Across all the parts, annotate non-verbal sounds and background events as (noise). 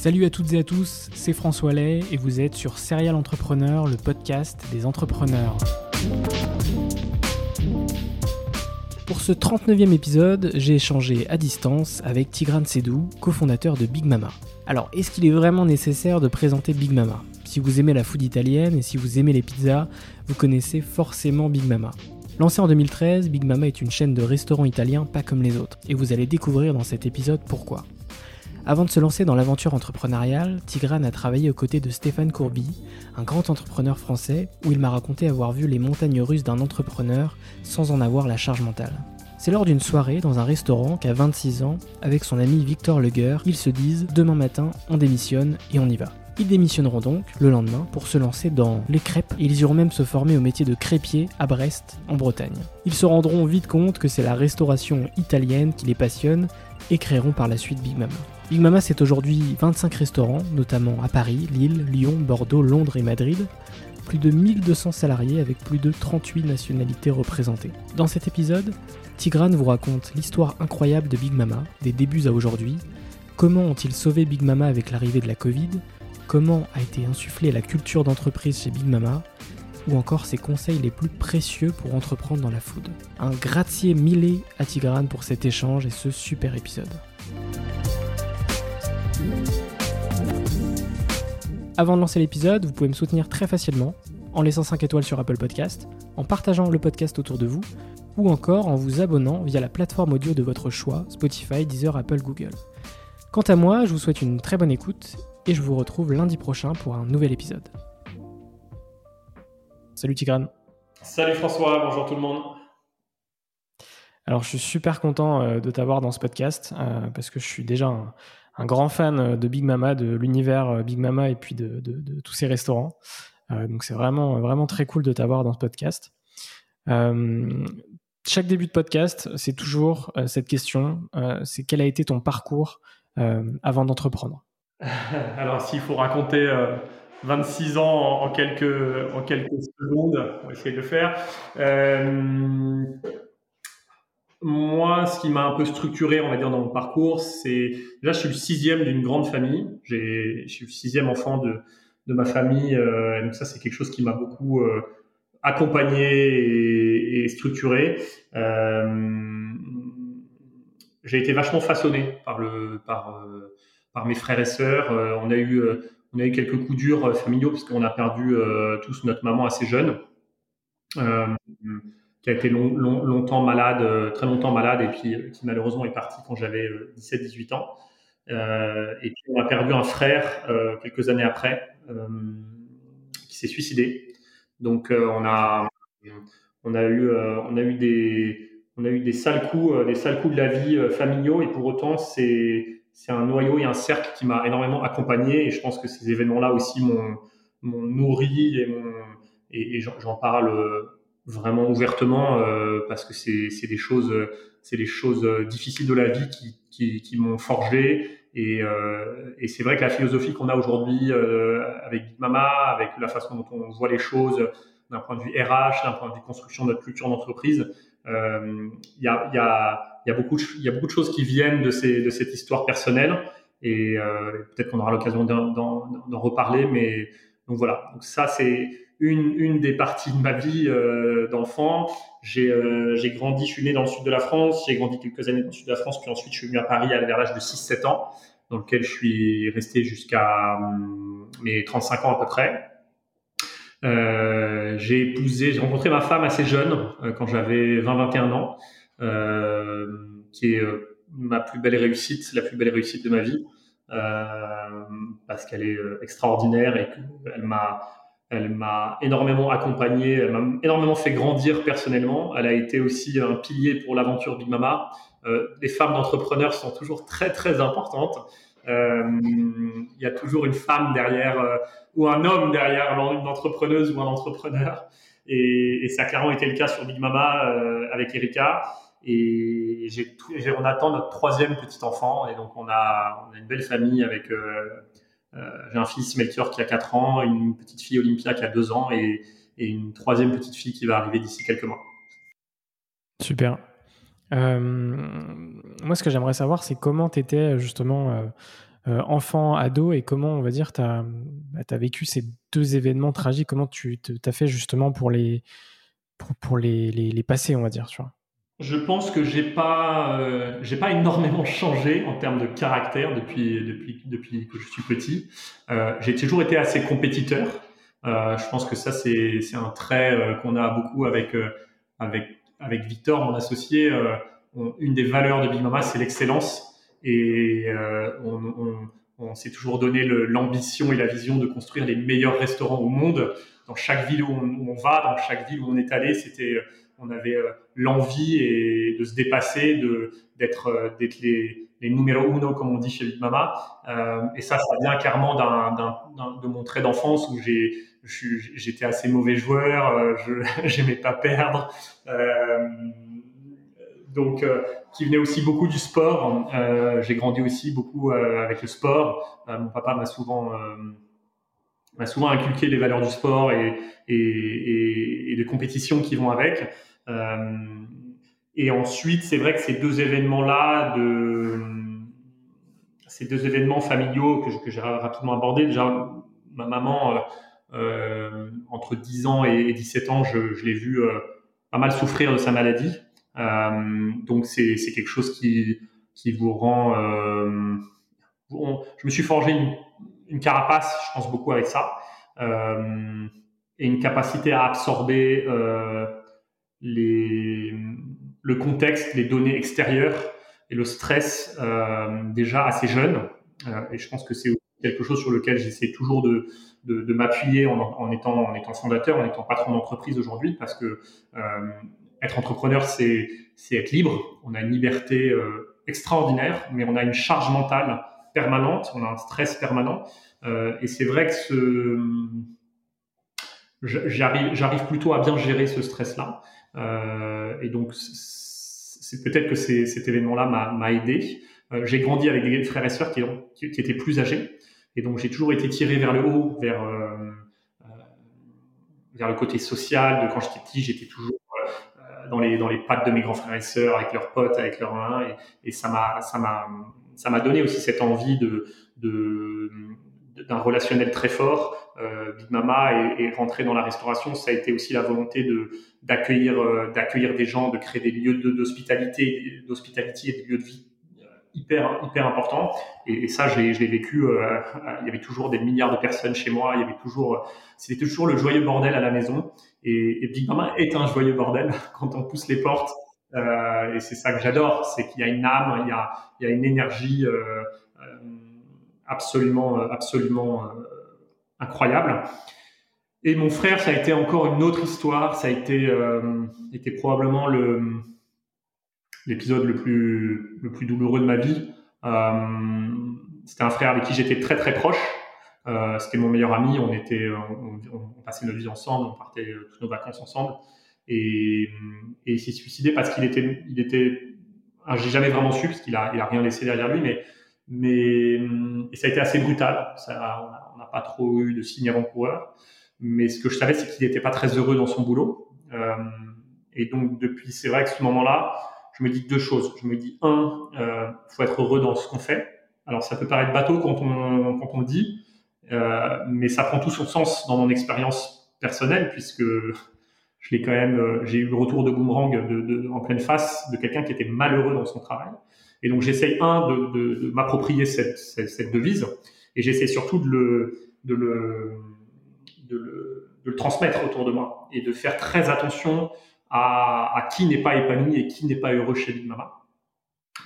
Salut à toutes et à tous, c'est François Lay et vous êtes sur Serial Entrepreneur, le podcast des entrepreneurs. Pour ce 39e épisode, j'ai échangé à distance avec Tigran Sedou, cofondateur de Big Mama. Alors, est-ce qu'il est vraiment nécessaire de présenter Big Mama? Si vous aimez la food italienne et si vous aimez les pizzas, vous connaissez forcément Big Mama. Lancé en 2013, Big Mama est une chaîne de restaurants italiens pas comme les autres, et vous allez découvrir dans cet épisode pourquoi. Avant de se lancer dans l'aventure entrepreneuriale, Tigran a travaillé aux côtés de Stéphane Courby, un grand entrepreneur français, où il m'a raconté avoir vu les montagnes russes d'un entrepreneur sans en avoir la charge mentale. C'est lors d'une soirée dans un restaurant qu'à 26 ans, avec son ami Victor Leguer, ils se disent demain matin, on démissionne et on y va. Ils démissionneront donc le lendemain pour se lancer dans les crêpes et ils iront même se former au métier de crêpier à Brest, en Bretagne. Ils se rendront vite compte que c'est la restauration italienne qui les passionne et créeront par la suite Big Mama. Big Mama, c'est aujourd'hui 25 restaurants, notamment à Paris, Lille, Lyon, Bordeaux, Londres et Madrid. Plus de 1200 salariés avec plus de 38 nationalités représentées. Dans cet épisode, Tigran vous raconte l'histoire incroyable de Big Mama, des débuts à aujourd'hui. Comment ont-ils sauvé Big Mama avec l'arrivée de la Covid? Comment a été insufflée la culture d'entreprise chez Big Mama? Ou encore ses conseils les plus précieux pour entreprendre dans la food. Un gracier millé à Tigran pour cet échange et ce super épisode. Avant de lancer l'épisode, vous pouvez me soutenir très facilement en laissant 5 étoiles sur Apple Podcast, en partageant le podcast autour de vous, ou encore en vous abonnant via la plateforme audio de votre choix, Spotify, Deezer, Apple, Google. Quant à moi, je vous souhaite une très bonne écoute et je vous retrouve lundi prochain pour un nouvel épisode. Salut Tigran. Salut François, bonjour tout le monde. Alors je suis super content euh, de t'avoir dans ce podcast euh, parce que je suis déjà un, un grand fan euh, de Big Mama, de l'univers euh, Big Mama et puis de, tous ces restaurants. Euh, donc c'est vraiment, vraiment très cool de t'avoir dans ce podcast. chaque début de podcast, c'est toujours cette question, c'est quel a été ton parcours avant d'entreprendre? (laughs) Alors s'il faut raconter 26 ans en, quelques, en quelques secondes, on va essayer de le faire. Moi, ce qui m'a un peu structuré, on va dire, dans mon parcours, c'est là, je suis le sixième d'une grande famille. Je suis le sixième enfant de, de ma famille. Euh, donc ça, c'est quelque chose qui m'a beaucoup euh, accompagné et, structuré. Euh, j'ai été vachement façonné par le, par, par mes frères et sœurs. On a eu, on a eu quelques coups durs familiaux parce qu'on a perdu tous notre maman assez jeune qui a été longtemps malade, euh, très longtemps malade, et puis euh, qui malheureusement est parti quand j'avais 17-18 euh, ans. et puis on a perdu un frère quelques années après, qui s'est suicidé. Donc on a on a eu on a eu des on a eu des sales coups des sales coups de la vie familiaux et pour autant c'est c'est un noyau et un cercle qui m'a énormément accompagné et je pense que ces événements là aussi m'ont nourri et et j'en parle vraiment ouvertement euh, parce que c'est des choses c'est des choses euh, difficiles de la vie qui, qui, qui m'ont forgé et, euh, et c'est vrai que la philosophie qu'on a aujourd'hui euh, avec Big Mama, avec la façon dont on voit les choses, d'un point de vue RH, d'un point de vue construction de notre culture d'entreprise. Il y a, y, a, y, a beaucoup de, y a beaucoup de choses qui viennent de, ces, de cette histoire personnelle et peut-être qu'on aura l'occasion d'en reparler, mais donc voilà. Donc ça c'est une, une des parties de ma vie d'enfant. J'ai grandi, je suis né dans le sud de la France, j'ai grandi quelques années dans le sud de la France, puis ensuite je suis venu à Paris vers l'âge de 6-7 ans dans lequel je suis resté jusqu'à hum, mes 35 ans à peu près. Euh, j'ai épousé, j'ai rencontré ma femme assez jeune, euh, quand j'avais 20-21 ans, euh, qui est euh, ma plus belle réussite, la plus belle réussite de ma vie, euh, parce qu'elle est extraordinaire et qu'elle m'a, elle m'a énormément accompagné, elle m'a énormément fait grandir personnellement. Elle a été aussi un pilier pour l'aventure Big Mama. Euh, les femmes d'entrepreneurs sont toujours très très importantes. Euh, il y a toujours une femme derrière euh, ou un homme derrière une entrepreneuse ou un entrepreneur. Et, ça a clairement été le cas sur Big Mama avec Erika. Et j'ai, on attend notre troisième petit enfant. Et donc on a, on a une belle famille avec. J'ai un fils Melchior qui a 4 ans, une petite fille Olympia qui a 2 ans et, une troisième petite fille qui va arriver d'ici quelques mois. Super. Euh, moi, ce que j'aimerais savoir, c'est comment tu étais justement euh, euh, enfant, ado, et comment, on va dire, tu as, bah, vécu ces deux événements tragiques, comment tu as fait justement pour les, pour, les, les, passer, on va dire, tu vois? Je pense que j'ai pas, euh, j'ai pas énormément changé en termes de caractère depuis, depuis, depuis que je suis petit. Euh, j'ai toujours été assez compétiteur. Euh, je pense que ça, c'est, c'est un trait qu'on a beaucoup avec, avec avec Victor, mon associé, euh, une des valeurs de Big Mama, c'est l'excellence. Et euh, on, on, s'est toujours donné l'ambition et la vision de construire les meilleurs restaurants au monde. Dans chaque ville où on, va, dans chaque ville où on est allé, c'était, on avait euh, l'envie et de se dépasser, de d'être d'être les, les numéro uno comme on dit chez Big Mama. Euh, et ça, ça vient clairement d'un, de mon trait d'enfance où j'ai j'étais assez mauvais joueur, euh, je (laughs) j'aimais pas perdre. Euh, donc, euh, qui venait aussi beaucoup du sport. j'ai grandi aussi beaucoup avec le sport. mon papa m'a souvent m'a souvent inculqué les valeurs du sport et, et, et, et de compétition qui vont avec. Et ensuite, c'est vrai que ces deux événements-là, ces deux événements familiaux que, j'ai rapidement abordés, déjà ma maman euh, entre 10 ans et 17 ans, je, l'ai vu euh, pas mal souffrir de sa maladie. Euh, donc c'est quelque chose qui, qui vous rend... je me suis forgé une, une, carapace, je pense beaucoup avec ça, et une capacité à absorber le contexte, les données extérieures et le stress euh, déjà assez jeune. Euh, et je pense que c'est quelque chose sur lequel j'essaie toujours de, de, m'appuyer en, en, étant, en étant fondateur, en étant patron d'entreprise aujourd'hui, parce que euh, être entrepreneur, c'est être libre. On a une liberté extraordinaire, mais on a une charge mentale permanente, on a un stress permanent. Et c'est vrai que ce, j'arrive plutôt à bien gérer ce stress-là. Euh, et donc, c'est peut-être que cet événement-là m'a aidé. Euh, j'ai grandi avec des frères et sœurs qui, étaient plus âgés. Et donc, j'ai toujours été tiré vers le haut, vers, euh, vers le côté social. De quand j'étais petit, j'étais toujours dans les, dans les pattes de mes grands frères et sœurs, avec leurs potes, avec leurs mains. Et, et ça m'a donné aussi cette envie de, de, d'un relationnel très fort. Euh, Big Mama et, et, rentrer dans la restauration, ça a été aussi la volonté de d'accueillir euh, d'accueillir des gens, de créer des lieux d'hospitalité, d'hospitalité et des lieux de vie hyper hyper important et, ça je l'ai vécu euh, il y avait toujours des milliards de personnes chez moi. Il y avait toujours c'était toujours le joyeux bordel à la maison. Et, et, Big Mama est un joyeux bordel (laughs) quand on pousse les portes. Euh, et c'est ça que j'adore c'est qu'il y a une âme il y a il y a une énergie euh, euh absolument absolument euh, incroyable et mon frère ça a été encore une autre histoire ça a été euh, était probablement le l'épisode le plus, le plus douloureux de ma vie. Euh, c'était un frère avec qui j'étais très très proche. Euh, c'était mon meilleur ami. On passait notre vie ensemble, on partait toutes nos vacances ensemble. Et, et il s'est suicidé parce qu'il était, il était. J'ai jamais vraiment su parce qu'il a, il a rien laissé derrière lui, mais mais et ça a été assez brutal. Ça, on n'a pas trop eu de signes avant-coureurs. Mais ce que je savais, c'est qu'il n'était pas très heureux dans son boulot. Euh, et donc, depuis, c'est vrai que ce moment-là, je me dis deux choses. Je me dis, un, euh, faut être heureux dans ce qu'on fait. Alors, ça peut paraître bateau quand on, quand on le dit, euh, mais ça prend tout son sens dans mon expérience personnelle, puisque je l'ai quand même, euh, j'ai eu le retour de boomerang de, de, en pleine face de quelqu'un qui était malheureux dans son travail. Et donc, j'essaye, un, de, m'approprier cette, devise, et j'essaie surtout de le, transmettre autour de moi et de faire très attention à, qui n'est pas épanoui et qui n'est pas heureux chez Big Mama.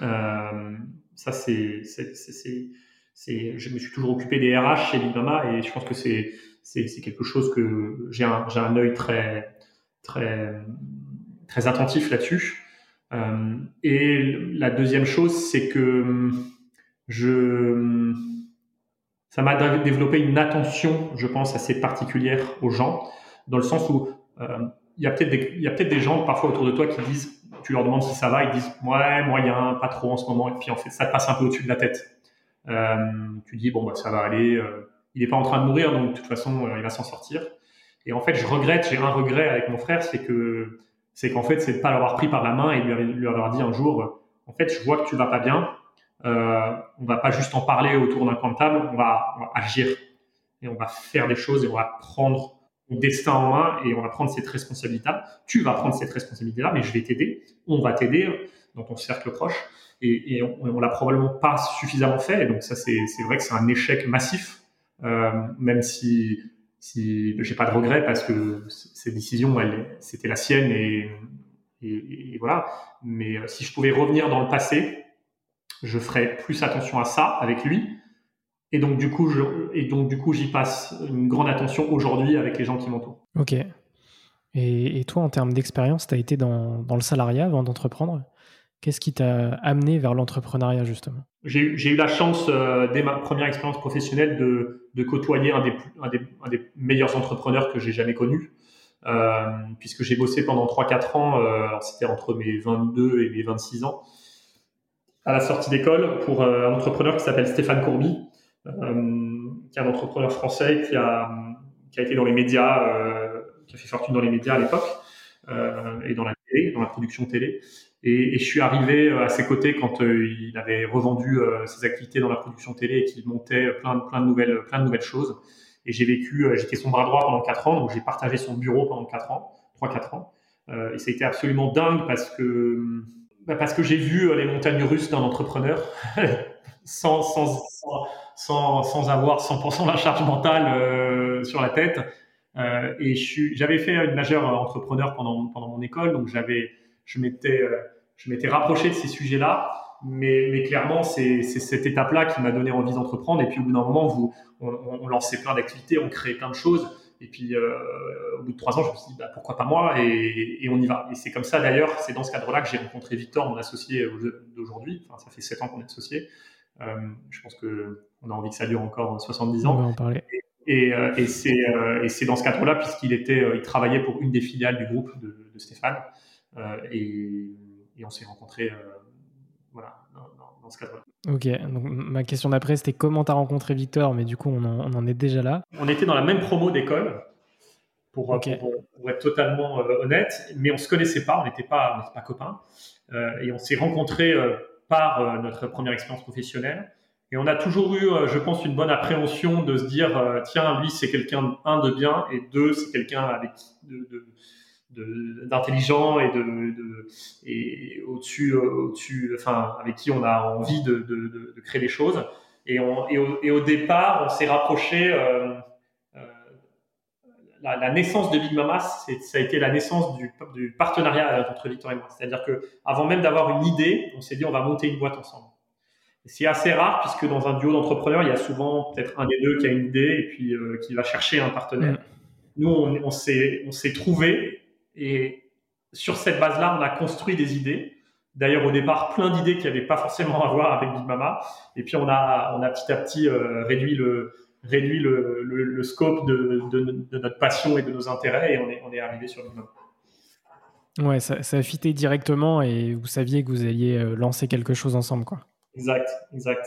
Euh, ça, c'est, je me suis toujours occupé des RH chez Big Mama et je pense que c'est quelque chose que j'ai un, j'ai un œil très, très, très attentif là-dessus. Euh, et la deuxième chose, c'est que je, ça m'a développé une attention, je pense, assez particulière aux gens, dans le sens où euh, il y a peut-être des, peut-être des gens parfois autour de toi qui disent, tu leur demandes si ça va, ils disent ouais moyen, pas trop en ce moment, et puis en fait ça te passe un peu au-dessus de la tête. Tu dis bon bah ça va aller, euh, il est pas en train de mourir donc de toute façon euh, il va s'en sortir. Et en fait je regrette, j'ai un regret avec mon frère, c'est que c'est qu'en fait c'est de pas l'avoir pris par la main et lui, avoir dit un jour en fait je vois que tu vas pas bien, euh, on va pas juste en parler autour d'un coin de table, on va, agir et on va faire des choses et on va prendre destin en main et on va prendre cette responsabilité. Tu vas prendre cette responsabilité-là, mais je vais t'aider. On va t'aider dans ton cercle proche. Et, et on, on l'a probablement pas suffisamment fait. Et donc ça, c'est vrai que c'est un échec massif, euh, même si si j'ai pas de regrets parce que cette décision, elle, c'était la sienne et, voilà. Mais euh, si je pouvais revenir dans le passé, je ferais plus attention à ça avec lui et donc, du coup, et donc, du coup, j'y passe une grande attention aujourd'hui avec les gens qui m'entourent. Ok. Et, toi, en termes d'expérience, tu as été dans, le salariat avant d'entreprendre? Qu'est-ce qui t'a amené vers l'entrepreneuriat, justement? J'ai eu la chance, euh, dès ma première expérience professionnelle, de, côtoyer un des, meilleurs entrepreneurs que j'ai jamais connu. Euh, puisque j'ai bossé pendant 3-4 ans, euh, c'était entre mes 22 et mes 26 ans, à la sortie d'école, pour un entrepreneur qui s'appelle Stéphane Courby, qui est un entrepreneur français qui a, qui a été dans les médias, qui a fait fortune dans les médias à l'époque et dans la télé, dans la production télé. Et, je suis arrivé à ses côtés quand euh, il avait revendu euh, ses activités dans la production télé et qu'il montait plein de, nouvelles, plein de nouvelles choses. Et j'ai vécu, j'étais son bras droit pendant quatre ans, donc j'ai partagé son bureau pendant quatre ans, trois quatre ans. Euh, et ça a été absolument dingue parce que bah parce que j'ai vu les montagnes russes d'un entrepreneur (laughs) sans, sans, sans, sans, avoir 100% la charge mentale euh, sur la tête. Euh, et j'avais fait une majeure entrepreneur pendant, pendant mon école, donc j'avais, je m'étais, euh, je m'étais rapproché de ces sujets-là. Mais, mais clairement, c'est cette étape-là qui m'a donné envie d'entreprendre. Et puis au bout d'un moment, vous, on, on lançait plein d'activités, on créait plein de choses. Et puis, euh, au bout de trois ans, je me suis dit, bah, pourquoi pas moi? Et, et, on y va. Et c'est comme ça, d'ailleurs, c'est dans ce cadre-là que j'ai rencontré Victor, mon associé d'aujourd'hui. Enfin, ça fait sept ans qu'on est associés. Euh, je pense qu'on a envie que ça dure encore 70 ans. On va en parler. Et, et, euh, et c'est dans ce cadre-là, puisqu'il était, il travaillait pour une des filiales du groupe de, de Stéphane. Et, et, on s'est rencontrés voilà, dans, dans ce cadre-là. Ok, donc ma question d'après c'était comment tu as rencontré Victor, mais du coup on en, on en, est déjà là. On était dans la même promo d'école, pour, okay. pour, pour, être totalement euh, honnête, mais on se connaissait pas, on n'était pas, pas copains, euh, et on s'est rencontrés euh, par notre première expérience professionnelle. Et on a toujours eu, je pense, une bonne appréhension de se dire, tiens, lui c'est quelqu'un, un, de bien, et deux, c'est quelqu'un avec de, de d'intelligent et de, de et au-dessus au-dessus enfin avec qui on a envie de, de, de créer des choses. Et, on, et, au, et au départ on s'est rapproché euh, euh, la, la, naissance de Big Mama ça a été la naissance du, du partenariat entre Victor et moi. C'est-à-dire que avant même d'avoir une idée on s'est dit on va monter une boîte ensemble. C'est assez rare puisque dans un duo d'entrepreneurs il y a souvent peut-être un des deux qui a une idée et puis euh, qui va chercher un partenaire. Mmh. nous on, on s'est trouvé et sur cette base-là, on a construit des idées. D'ailleurs, au départ, plein d'idées qui n'avaient pas forcément à voir avec Big Mama. Et puis, on a, on a petit à petit euh, réduit le, réduit le, le, le scope de, de, de, notre passion et de nos intérêts et on est, on est arrivé sur Big Mama. Ouais, ça, ça a fité directement et vous saviez que vous alliez euh, lancer quelque chose ensemble, quoi. Exact, exact.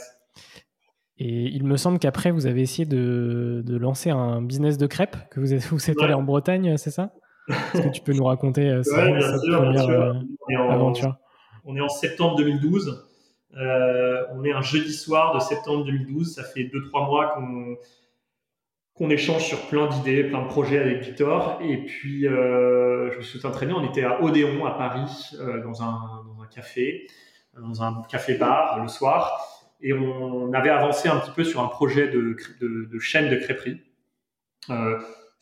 Et il me semble qu'après, vous avez essayé de, de, lancer un business de crêpes, que vous vous êtes allé en Bretagne, c'est ça? Est-ce que tu peux nous raconter euh, cette première euh, aventure On est en septembre 2012. Euh, on est un jeudi soir de septembre 2012. Ça fait 2-3 mois qu'on qu'on échange sur plein d'idées, plein de projets avec Victor. Et puis, je me suis entraîné. On était à Odéon, à Paris, dans, un, dans un café, dans un café-bar le soir et on avait avancé un petit peu sur un projet de, de, chaîne de crêperie.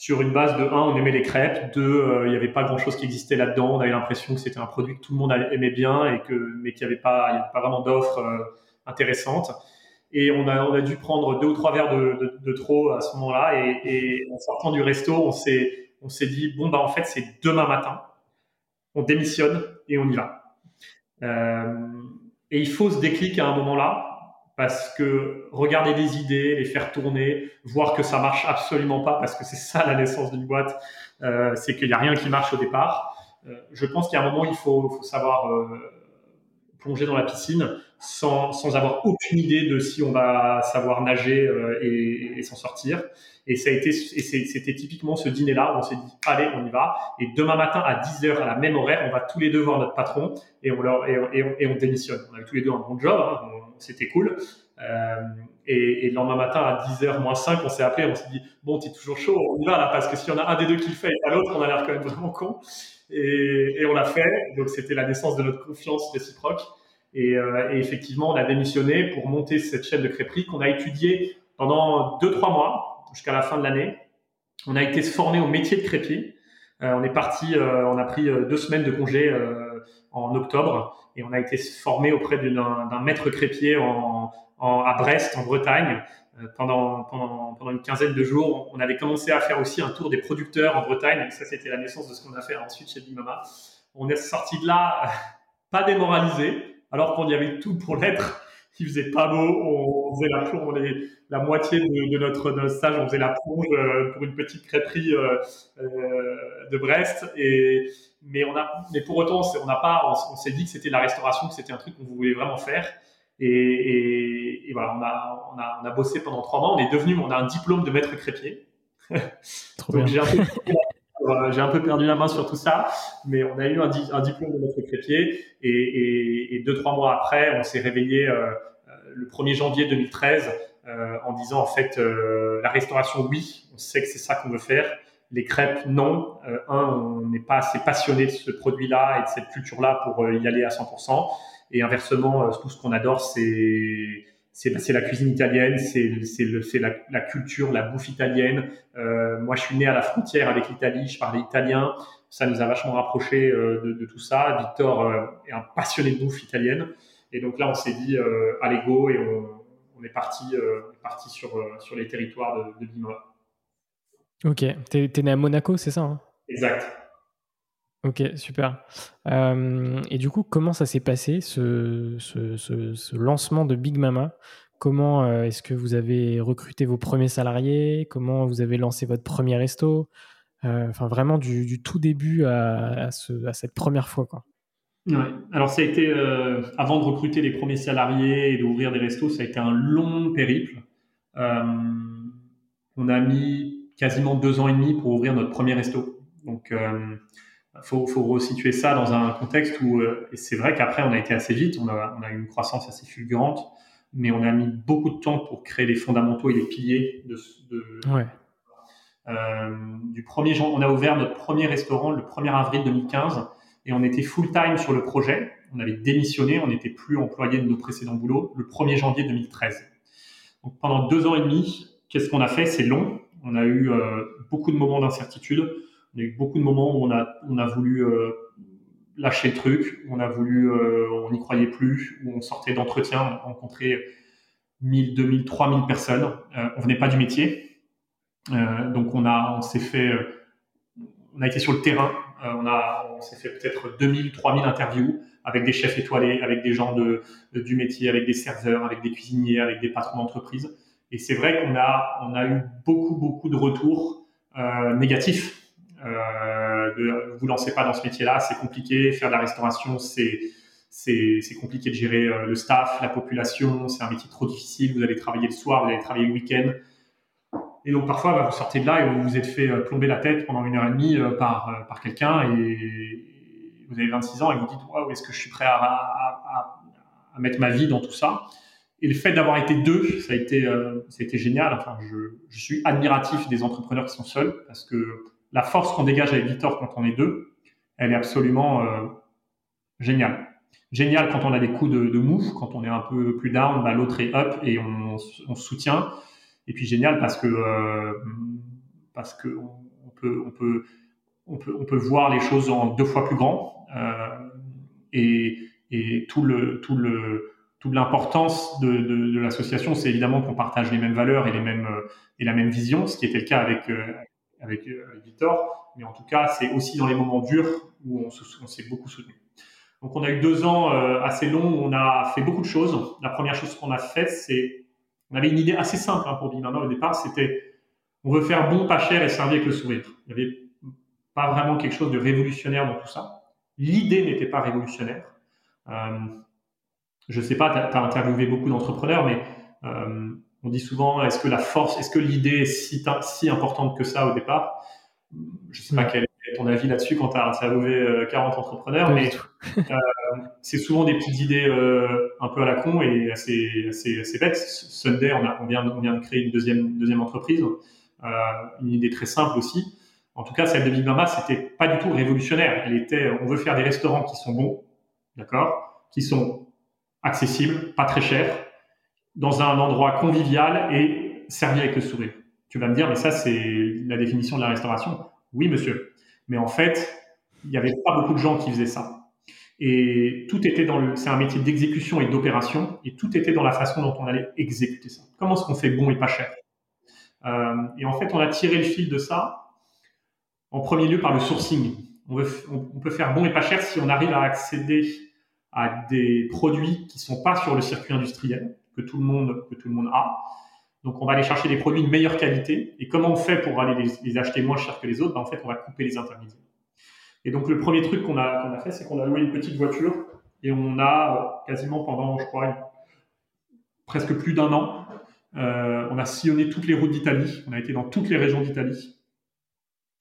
Euh, sur une base de 1, on aimait les crêpes, 2, euh, il n'y avait pas grand-chose qui existait là-dedans, on avait l'impression que c'était un produit que tout le monde aimait bien, et que, mais qu'il n'y avait, pas, vraiment d'offres euh, intéressantes. Et on a, dû prendre deux ou trois verres de, trop à ce moment-là, et, en sortant du resto, on s'est, dit, bon, bah, en fait, c'est demain matin, on démissionne et on y va. et il faut se déclic à un moment-là, parce que regarder des idées, les faire tourner, voir que ça marche absolument pas, parce que c'est ça la naissance d'une boîte, euh, c'est qu'il n'y a rien qui marche au départ. Euh, je pense a un moment, il faut, faut savoir euh, plonger dans la piscine sans, sans, avoir aucune idée de si on va savoir nager euh, et, et s'en sortir. Et ça a été, c'était typiquement ce dîner-là où on s'est dit, allez, on y va. Et demain matin à 10 h à la même horaire, on va tous les deux voir notre patron et on leur, et, et, et on démissionne. On avait tous les deux un bon job, hein, c'était cool. Euh, et, le lendemain matin à 10h moins 5, on s'est appelé, on s'est dit, bon, t'es toujours chaud, on y va là, parce que s'il y en a un des deux qui le fait et pas l'autre, on a l'air quand même vraiment con. Et on l'a fait. Donc c'était la naissance de notre confiance réciproque. Et, euh, et, effectivement, on a démissionné pour monter cette chaîne de crêperie qu'on a étudiée pendant 2-3 mois jusqu'à la fin de l'année. On a été formé au métier de crêpier. Euh, on est parti, euh, on a pris deux semaines de congé en octobre et on a été formé auprès d'un maître en, à Brest, en Bretagne. Pendant, une quinzaine de jours, on avait commencé à faire aussi un tour des producteurs en Bretagne. Ça, c'était la naissance de ce qu'on a fait ensuite chez Big Mama. On est sorti de là (laughs) pas démoralisé, alors qu'on y avait tout pour l'être (laughs) il faisait pas beau, on faisait la plonge, la moitié de, notre, stage, on faisait la plonge euh, pour une petite crêperie euh, euh, de Brest. Et, mais, on a, mais pour autant, on n'a pas, on, s'est dit que c'était la restauration, que c'était un truc qu'on voulait vraiment faire. Et, et, voilà, on a, on, a, on a bossé pendant trois mois. On est devenu, on a un diplôme de maître crêpier. (laughs) Donc j'ai un peu j'ai un peu perdu la main sur tout ça, mais on a eu un, diplôme de maître crêpier et, deux, trois mois après, on s'est réveillé euh, euh le 1er janvier 2013 euh, en disant en fait la restauration, oui, on sait que c'est ça qu'on veut faire. Les crêpes, non. Un, on n'est pas assez passionné de ce produit-là et de cette culture-là pour y aller à 100%. Et inversement, tout ce qu'on adore, c'est c'est la cuisine italienne, c'est la, la, culture, la bouffe italienne. Euh, moi, je suis né à la frontière avec l'Italie, je parlais italien. Ça nous a vachement rapprochés euh, de, de, tout ça. Victor euh, est un passionné de bouffe italienne. Et donc là, on s'est dit, allez go, et on, on est parti, parti sur, sur les territoires de, de. Ok, t'es es né à Monaco, c'est ça hein? Exact. Ok, super. Euh, et du coup, comment ça s'est passé, ce, ce, ce, ce, lancement de Big Mama? Comment euh, est-ce que vous avez recruté vos premiers salariés? Comment vous avez lancé votre premier resto? Euh, Enfin, vraiment du, tout début à, cette première fois. Quoi. Ouais. Alors, ça a été, avant de recruter les premiers salariés et d'ouvrir des restos, ça a été un long périple. On a mis quasiment deux ans et demi pour ouvrir notre premier resto. Donc, faut, faut resituer ça dans un contexte où, euh, et c'est vrai qu'après, on a été assez vite, on a, on a eu une croissance assez fulgurante, mais on a mis beaucoup de temps pour créer les fondamentaux et les piliers de, de ouais. euh, du premier on a ouvert notre premier restaurant le 1er avril 2015 et on était full time sur le projet. On avait démissionné, on n'était plus employé de nos précédents boulots le 1er janvier 2013. Donc pendant deux ans et demi, qu'est-ce qu'on a fait? C'est long. On a eu euh, beaucoup de moments d'incertitude y a eu beaucoup de moments où on a, on voulu euh, lâcher le truc, on a voulu, euh, on n'y croyait plus, où on sortait d'entretien, on rencontrait 1000, 2000, 3000 personnes. Euh, on venait pas du métier, donc on a, on s'est fait, on a été sur le terrain, on a, on s'est fait peut-être 2000, 3000 interviews avec des chefs étoilés, avec des gens de, du métier, avec des serveurs, avec des cuisiniers, avec des patrons d'entreprise. Et c'est vrai qu'on a, on a eu beaucoup, beaucoup de retours négatifs de, vous lancez pas dans ce métier-là, c'est compliqué. Faire de la restauration, c'est c'est compliqué de gérer le staff, la population, c'est un métier trop difficile, vous allez travailler le soir, vous allez travailler le week-end. Et donc parfois, bah, vous sortez de là et vous vous êtes fait plomber la tête pendant une heure et demie par, par quelqu'un et vous avez 26 ans et vous dites, waouh, est-ce que je suis prêt à, à, à, mettre ma vie dans tout ça? Et le fait d'avoir été deux, ça a été, ça a été génial. Enfin, je, je suis admiratif des entrepreneurs qui sont seuls parce que la force qu'on dégage avec Victor quand on est deux, elle est absolument euh, géniale. Géniale quand on a des coups de, de move, quand on est un peu plus down, bah, l'autre est up et on, se soutient. Et puis génial parce que euh, parce que on, peut on peut on peut on peut voir les choses en deux fois plus grand euh, et, et tout le tout le toute l'importance de, de, l'association, c'est évidemment qu'on partage les mêmes valeurs et les mêmes et la même vision, ce qui était le cas avec avec Victor, mais en tout cas, c'est aussi dans les moments durs où on, s'est beaucoup soutenu. Donc, on a eu deux ans euh, assez longs où on a fait beaucoup de choses. La première chose qu'on a faite, c'est, on avait une idée assez simple hein, pour Big au départ, c'était on veut faire bon, pas cher et servir avec le sourire. Il n'y avait pas vraiment quelque chose de révolutionnaire dans tout ça. L'idée n'était pas révolutionnaire. Euh, je ne sais pas, tu as, interviewé beaucoup d'entrepreneurs, mais euh, on dit souvent, est-ce que la force, est-ce que l'idée est si, si importante que ça au départ? Je ne sais pas quel est ton avis là-dessus quand tu as interviewé 40 entrepreneurs, mais euh, c'est souvent des petites idées euh, un peu à la con et assez, assez, assez bêtes. Sunday, on, a, on, vient, on vient de créer une deuxième, deuxième entreprise, euh, une idée très simple aussi. En tout cas, celle de Big Mama, c'était pas du tout révolutionnaire. Elle était, on veut faire des restaurants qui sont bons, d'accord, qui sont accessibles, pas très chers, dans un endroit convivial et servi avec le sourire. Tu vas me dire, mais ça, c'est la définition de la restauration. Oui, monsieur. Mais en fait, il n'y avait pas beaucoup de gens qui faisaient ça. Et tout était dans le, c'est un métier d'exécution et d'opération, et tout était dans la façon dont on allait exécuter ça. Comment est-ce qu'on fait bon et pas cher? Euh, Et en fait, on a tiré le fil de ça, en premier lieu par le sourcing. On, on, peut faire bon et pas cher si on arrive à accéder à des produits qui sont pas sur le circuit industriel que tout le monde, que tout le monde a. Donc, on va aller chercher des produits de meilleure qualité. Et comment on fait pour aller les, acheter moins cher que les autres? Ben, En fait, on va couper les intermédiaires. Et donc, le premier truc qu'on a, qu'on a fait, c'est qu'on a loué une petite voiture et on a euh, quasiment pendant, je crois, presque plus d'un an, euh, on a sillonné toutes les routes d'Italie. On a été dans toutes les régions d'Italie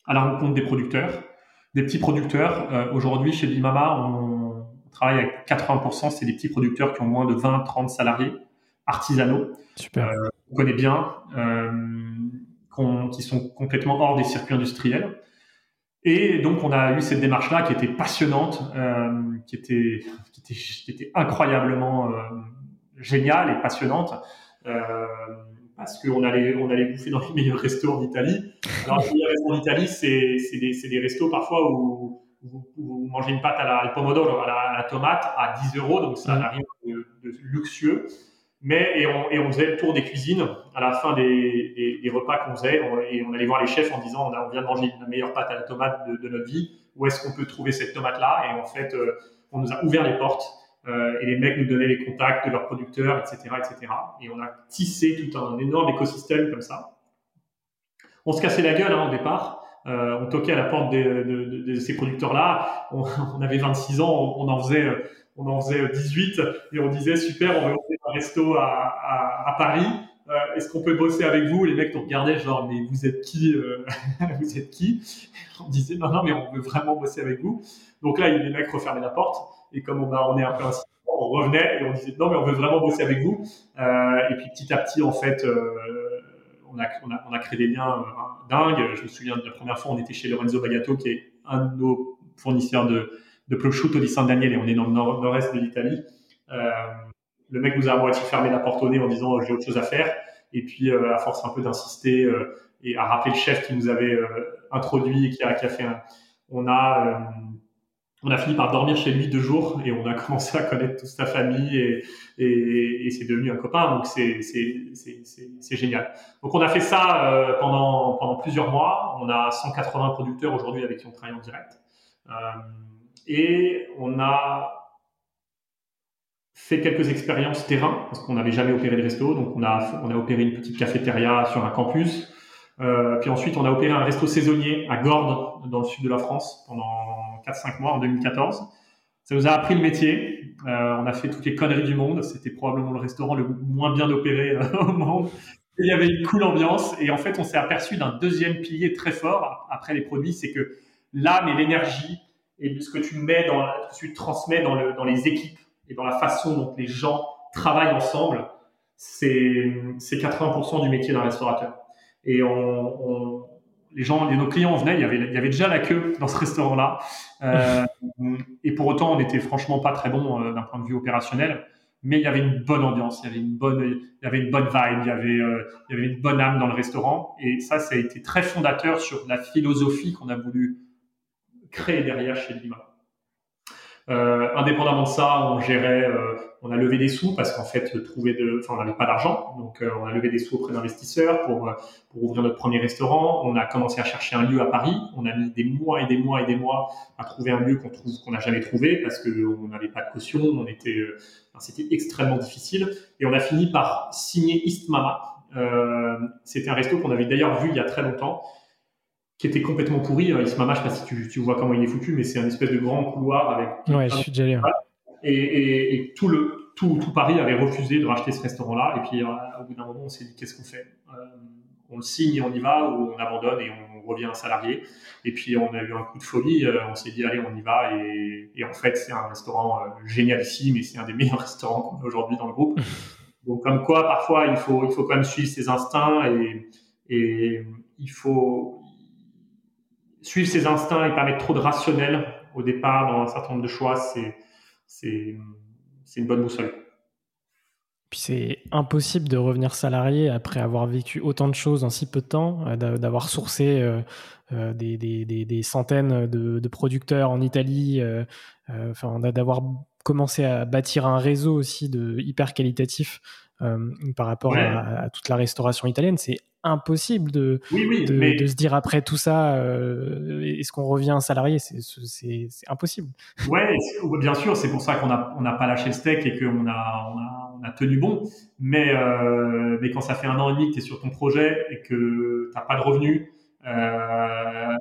à la rencontre des producteurs, des petits producteurs. Euh, aujourd'hui, chez Bimama, on travaille avec 80%, c'est des petits producteurs qui ont moins de 20, 30 salariés artisanaux. Euh, on connaît bien, euh, qui sont complètement hors des circuits industriels. Et donc, on a eu cette démarche-là qui était passionnante, euh, qui, était, qui, était, qui, était, incroyablement euh, géniale et passionnante, euh, parce qu'on allait, on allait bouffer dans les meilleurs restos d'Italie. Alors, les meilleurs restos d'Italie, c'est des, des restos parfois où, vous, vous, mangez une pâte à la pomodoro, à la, à la, tomate, à 10 euros, donc ça rien de, de luxueux. Mais et on, et on, faisait le tour des cuisines à la fin des, des, des repas qu'on faisait et on allait voir les chefs en disant on, a, on vient de manger la meilleure pâte à la tomate de, de notre vie. Où est-ce qu'on peut trouver cette tomate là Et en fait, euh, on nous a ouvert les portes euh, et les mecs nous donnaient les contacts de leurs producteurs, etc., etc. Et on a tissé tout un, énorme écosystème comme ça. On se cassait la gueule hein, au départ. Euh, on toquait à la porte de, de, de ces producteurs-là. On, (laughs) on, avait 26 ans, on, on en faisait on en faisait 18 et on disait super, on va ouvrir un resto à, Paris. Euh, Est-ce qu'on peut bosser avec vous? Les mecs nous regardaient genre mais vous êtes qui euh, (laughs) Vous êtes qui? On disait non non mais on veut vraiment bosser avec vous. Donc là les mecs refermaient la porte et comme on, est un peu on revenait et on disait non mais on veut vraiment bosser avec vous. Euh, et puis petit à petit en fait euh, on a, créé des liens euh, dingues. Je me souviens de la première fois on était chez Lorenzo Bagato qui est un de nos fournisseurs de de prosciutto di San Daniele, on est dans le nord-est de l'Italie. Euh, le mec nous a à moitié fermé la porte au nez en disant j'ai autre chose à faire. Et puis, euh, à force un peu d'insister euh, et à rappeler le chef qui nous avait introduit et qui a, fait un, on a, on a fini par dormir chez lui deux jours et on a (laughs) commencé à connaître toute sa famille et, et, c'est devenu un copain. Donc, c'est, génial. Donc, on a fait ça pendant, pendant plusieurs mois. On a 180 producteurs aujourd'hui avec qui on travaille en direct. Et on a fait quelques expériences terrain, parce qu'on n'avait jamais opéré de resto. Donc, on a, on a opéré une petite cafétéria sur un campus. Euh, puis ensuite, on a opéré un resto saisonnier à Gordes, dans le sud de la France, pendant 4-5 mois, en 2014. Ça nous a appris le métier. on a fait toutes les conneries du monde. C'était probablement le restaurant le moins bien opéré (laughs) au monde. il y avait une cool ambiance. Et en fait, on s'est aperçu d'un deuxième pilier très fort après les produits, c'est que l'âme et l'énergie et ce que tu mets dans, tu transmets dans, le, dans les équipes et dans la façon dont les gens travaillent ensemble, c'est 80% du métier d'un restaurateur. Et les gens, nos clients venaient, il y avait, déjà la queue dans ce restaurant-là. Euh, et pour autant, on n'était franchement pas très bon euh, d'un point de vue opérationnel mais il y avait une bonne ambiance, il y avait une bonne, il y avait une bonne vibe, il y avait, euh, il y avait une bonne âme dans le restaurant. Et ça, ça a été très fondateur sur la philosophie qu'on a voulu créer derrière chez Lima. Euh, indépendamment de ça, on gérait, euh, on a levé des sous parce qu'en fait, trouver de, enfin, on n'avait pas d'argent, donc euh, on a levé des sous auprès d'investisseurs pour pour ouvrir notre premier restaurant. On a commencé à chercher un lieu à Paris. On a mis des mois et des mois et des mois à trouver un lieu qu'on trouve qu'on n'a jamais trouvé parce que on n'avait pas de caution. On était, c'était extrêmement difficile et on a fini par signer East Mama. c'était un resto qu'on avait d'ailleurs vu il y a très longtemps qui était complètement pourri. Ismama, je sais pas si tu, tu, vois comment il est foutu, mais c'est un espèce de grand couloir avec. Ouais, je suis déjà allé. Et, et, et, tout le tout, tout, Paris avait refusé de racheter ce restaurant-là. Et puis euh, au bout d'un moment, on s'est dit qu'est-ce qu'on fait? Euh, On le signe et on y va, ou on abandonne et on revient salarié. Et puis on a eu un coup de folie. Euh, on s'est dit allez, on y va. Et, et en fait, c'est un restaurant génial ici, mais c'est un des meilleurs (laughs) restaurants qu'on a aujourd'hui dans le groupe. (laughs) Donc comme quoi, parfois, il faut il faut quand même suivre ses instincts et et il faut suivre ses instincts et pas mettre trop de rationnel au départ dans un certain nombre de choix, c'est, c'est, c'est une bonne boussole. Puis c'est impossible de revenir salarié après avoir vécu autant de choses en si peu de temps, euh, d'avoir sourcé euh, euh, des, des, des, centaines de, de, producteurs en Italie, enfin, d'avoir commencé à bâtir un réseau aussi de hyper qualitatif par rapport à, à, toute la restauration italienne. C'est impossible de, de, se dire après tout ça, euh, est-ce qu'on revient salarié C'est impossible. Ouais, bien sûr, c'est pour ça qu'on n'a on pas lâché le steak et qu'on a, on a, on a, tenu bon. Mais, euh, mais quand ça fait un an et demi que tu es sur ton projet et que tu n'as pas de revenus, euh,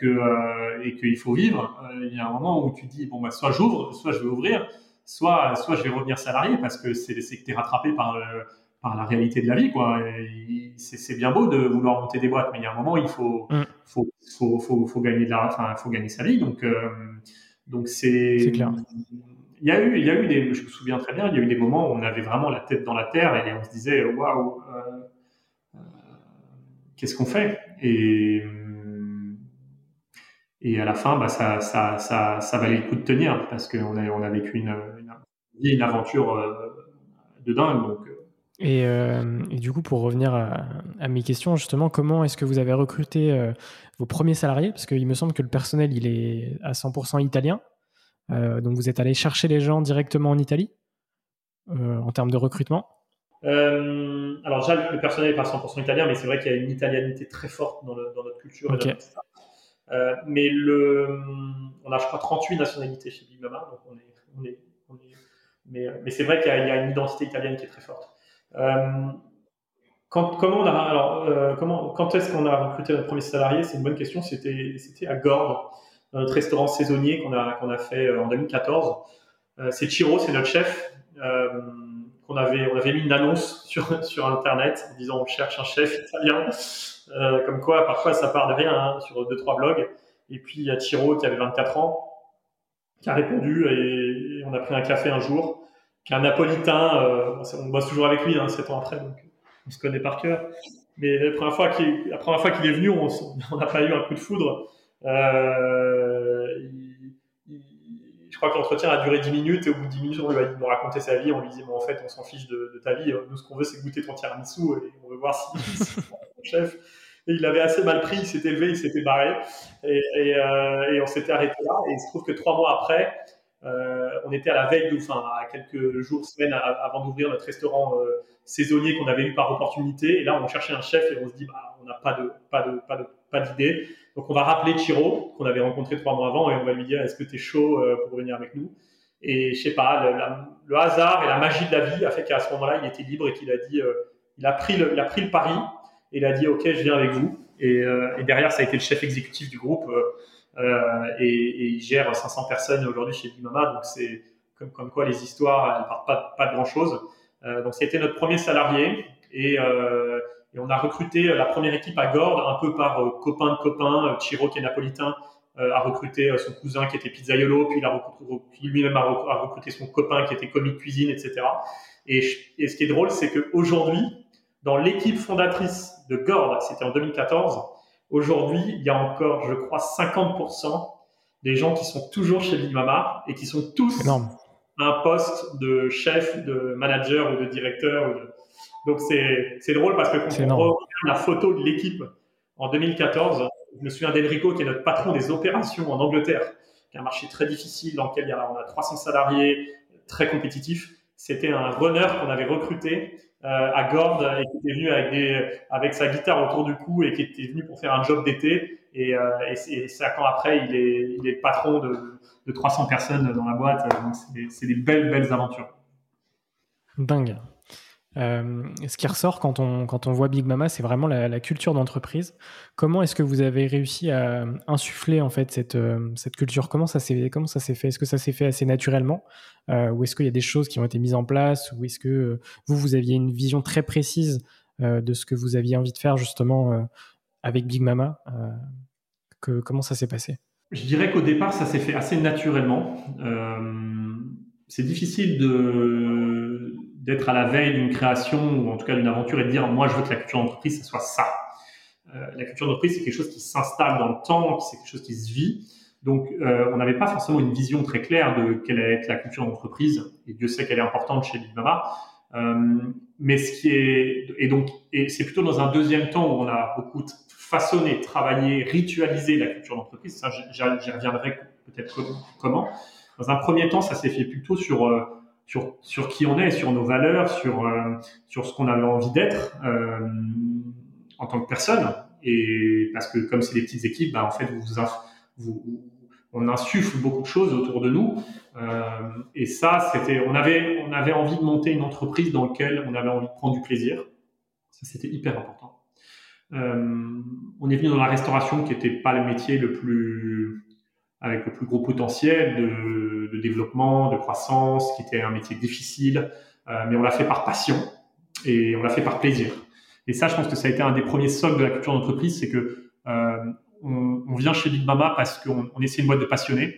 que, euh, et qu'il faut vivre, euh, il y a un moment où tu dis, bon, bah, soit j'ouvre, soit je vais ouvrir, soit, soit je vais revenir salarié parce que c'est que tu es rattrapé par la réalité de la vie, quoi. C'est bien beau de vouloir monter des boîtes, mais il y a un moment, il faut, mm. faut, faut, faut, faut, gagner de la, enfin, faut gagner sa vie. Donc, euh, donc c'est. clair. Il y a eu, il y a eu des, je me souviens très bien, il y a eu des moments où on avait vraiment la tête dans la terre et on se disait, waouh, euh, euh, qu'est-ce qu'on fait? Et et à la fin, bah, ça, ça, ça, ça, valait le coup de tenir parce qu'on a, on a vécu une, une, une aventure de dingue. Donc, euh, et, du coup, pour revenir à, mes questions, justement, comment est-ce que vous avez recruté euh, vos premiers salariés? Parce qu'il me semble que le personnel, il est à 100% italien. Euh, donc, vous êtes allé chercher les gens directement en Italie en termes de recrutement? Alors, déjà, le personnel n'est pas 100% italien, mais c'est vrai qu'il y a une italianité très forte dans, notre culture. mais le, on a, je crois, 38 nationalités chez Big Mama, donc on est, on est, on est mais, mais c'est vrai qu'il y, y, a une identité italienne qui est très forte. Euh, quand, comment on a, alors, euh, comment, quand est-ce qu'on a recruté notre premier salarié? C'est une bonne question. C'était, c'était à Gordes, notre restaurant saisonnier qu'on a, qu'on a fait euh, en 2014. c'est Chiro, c'est notre chef. qu'on avait, on avait mis une annonce (laughs) sur, sur Internet en disant on cherche un chef italien. comme quoi, parfois, ça part de rien hein, sur deux, trois blogs. Et puis, il y a Chiro qui avait 24 ans, qui a répondu et on a pris un café un jour qui est un napolitain. Euh, on bosse toujours avec lui, hein, 7 ans après, donc on se connaît par cœur. Mais la première fois qu'il, est venu, on n'a pas eu un coup de foudre. Euh, je crois que l'entretien a duré 10 minutes et au bout de 10 minutes, on lui a dit de raconter sa vie. On lui dit, bon, en fait, on s'en fiche de, ta vie. Nous, ce qu'on veut, c'est goûter ton tiramisu et on veut voir si, c'est ton (laughs) chef. Et il avait assez mal pris, il s'était levé, il s'était barré. Et, euh, et on s'était arrêté là. Et il se trouve que trois mois après, euh, on était à la veille, enfin à quelques jours, semaines avant d'ouvrir notre restaurant euh, saisonnier qu'on avait eu par opportunité. Et là, on cherchait un chef et on se dit, bah, on n'a pas de, pas de, pas de, pas d'idée. Donc, on va rappeler Chiro, qu'on avait rencontré trois mois avant, et on va lui dire, est-ce que tu es chaud euh, pour venir avec nous? Et je sais pas, le, hasard et la magie de la vie a fait qu'à ce moment-là, il était libre et qu'il a dit, il a pris le, il a pris le pari et il a dit, ok, je viens avec vous. Et, derrière, ça a été le chef exécutif du groupe. Euh, et, et, il gère 500 personnes aujourd'hui chez Bimama, donc c'est comme, quoi les histoires, elles partent pas, de grand-chose. donc, c'était notre premier salarié et, et, on a recruté la première équipe à Gordes, un peu par copain de copain. Chiro, qui est napolitain, a recruté son cousin qui était pizzaiolo, puis, lui-même a recruté son copain qui était commis de cuisine, etc. Et, et ce qui est drôle, c'est qu'aujourd'hui, dans l'équipe fondatrice de Gordes, c'était en 2014, aujourd'hui, il y a encore, je crois, 50% des gens qui sont toujours chez Big Mama et qui sont tous Énorme. à un poste de chef, de manager ou de directeur. Donc c'est drôle parce que quand on regarde la photo de l'équipe en 2014, je me souviens d'Enrico qui est notre patron des opérations en Angleterre, qui est un marché très difficile dans lequel il y a, on a 300 salariés, très compétitif. C'était un runner qu'on avait recruté à Gordes et qui était venu avec, des, avec sa guitare autour du cou et qui était venu pour faire un job d'été. Et, euh, cinq ans après, il est, il est patron de, de 300 personnes dans la boîte. Donc, c'est des belles, belles aventures. Dingue. Euh, ce qui ressort quand on, quand on voit Big Mama, c'est vraiment la, culture d'entreprise. Comment est-ce que vous avez réussi à insuffler en fait cette, euh, cette culture? Comment ça s'est comment ça s'est fait? Est-ce que ça s'est fait assez naturellement? Euh, ou est-ce qu'il y a des choses qui ont été mises en place? Ou est-ce que vous vous aviez une vision très précise de ce que vous aviez envie de faire justement avec Big Mama? Que, Comment ça s'est passé? Je dirais qu'au départ, ça s'est fait assez naturellement. c'est difficile de d'être à la veille d'une création ou en tout cas d'une aventure et de dire moi je veux que la culture d'entreprise ça soit ça. Euh, la culture d'entreprise c'est quelque chose qui s'installe dans le temps, c'est quelque chose qui se vit. Donc euh, on n'avait pas forcément une vision très claire de quelle allait être la culture d'entreprise et Dieu sait qu'elle est importante chez Big Mama. Euh, mais ce qui est et donc et c'est plutôt dans un deuxième temps où on a beaucoup façonné, travaillé, ritualisé la culture d'entreprise. Ça j'y reviendrai peut-être comment. Dans un premier temps, ça s'est fait plutôt sur euh, sur, sur qui on est, sur nos valeurs, sur, euh, sur ce qu'on avait envie d'être euh, en tant que personne. Et parce que comme c'est des petites équipes, bah, en fait, vous, vous, on insuffle beaucoup de choses autour de nous. Euh, et ça, c'était, on avait, on avait envie de monter une entreprise dans laquelle on avait envie de prendre du plaisir. Ça, c'était hyper important. Euh, on est venu dans la restauration qui n'était pas le métier le plus avec le plus gros potentiel de, développement, de croissance, qui était un métier difficile, euh, mais on l'a fait par passion et on l'a fait par plaisir. Et ça, je pense que ça a été un des premiers socles de la culture d'entreprise, c'est que euh, on, vient chez Big Mama parce qu'on on essaie une boîte de passionnés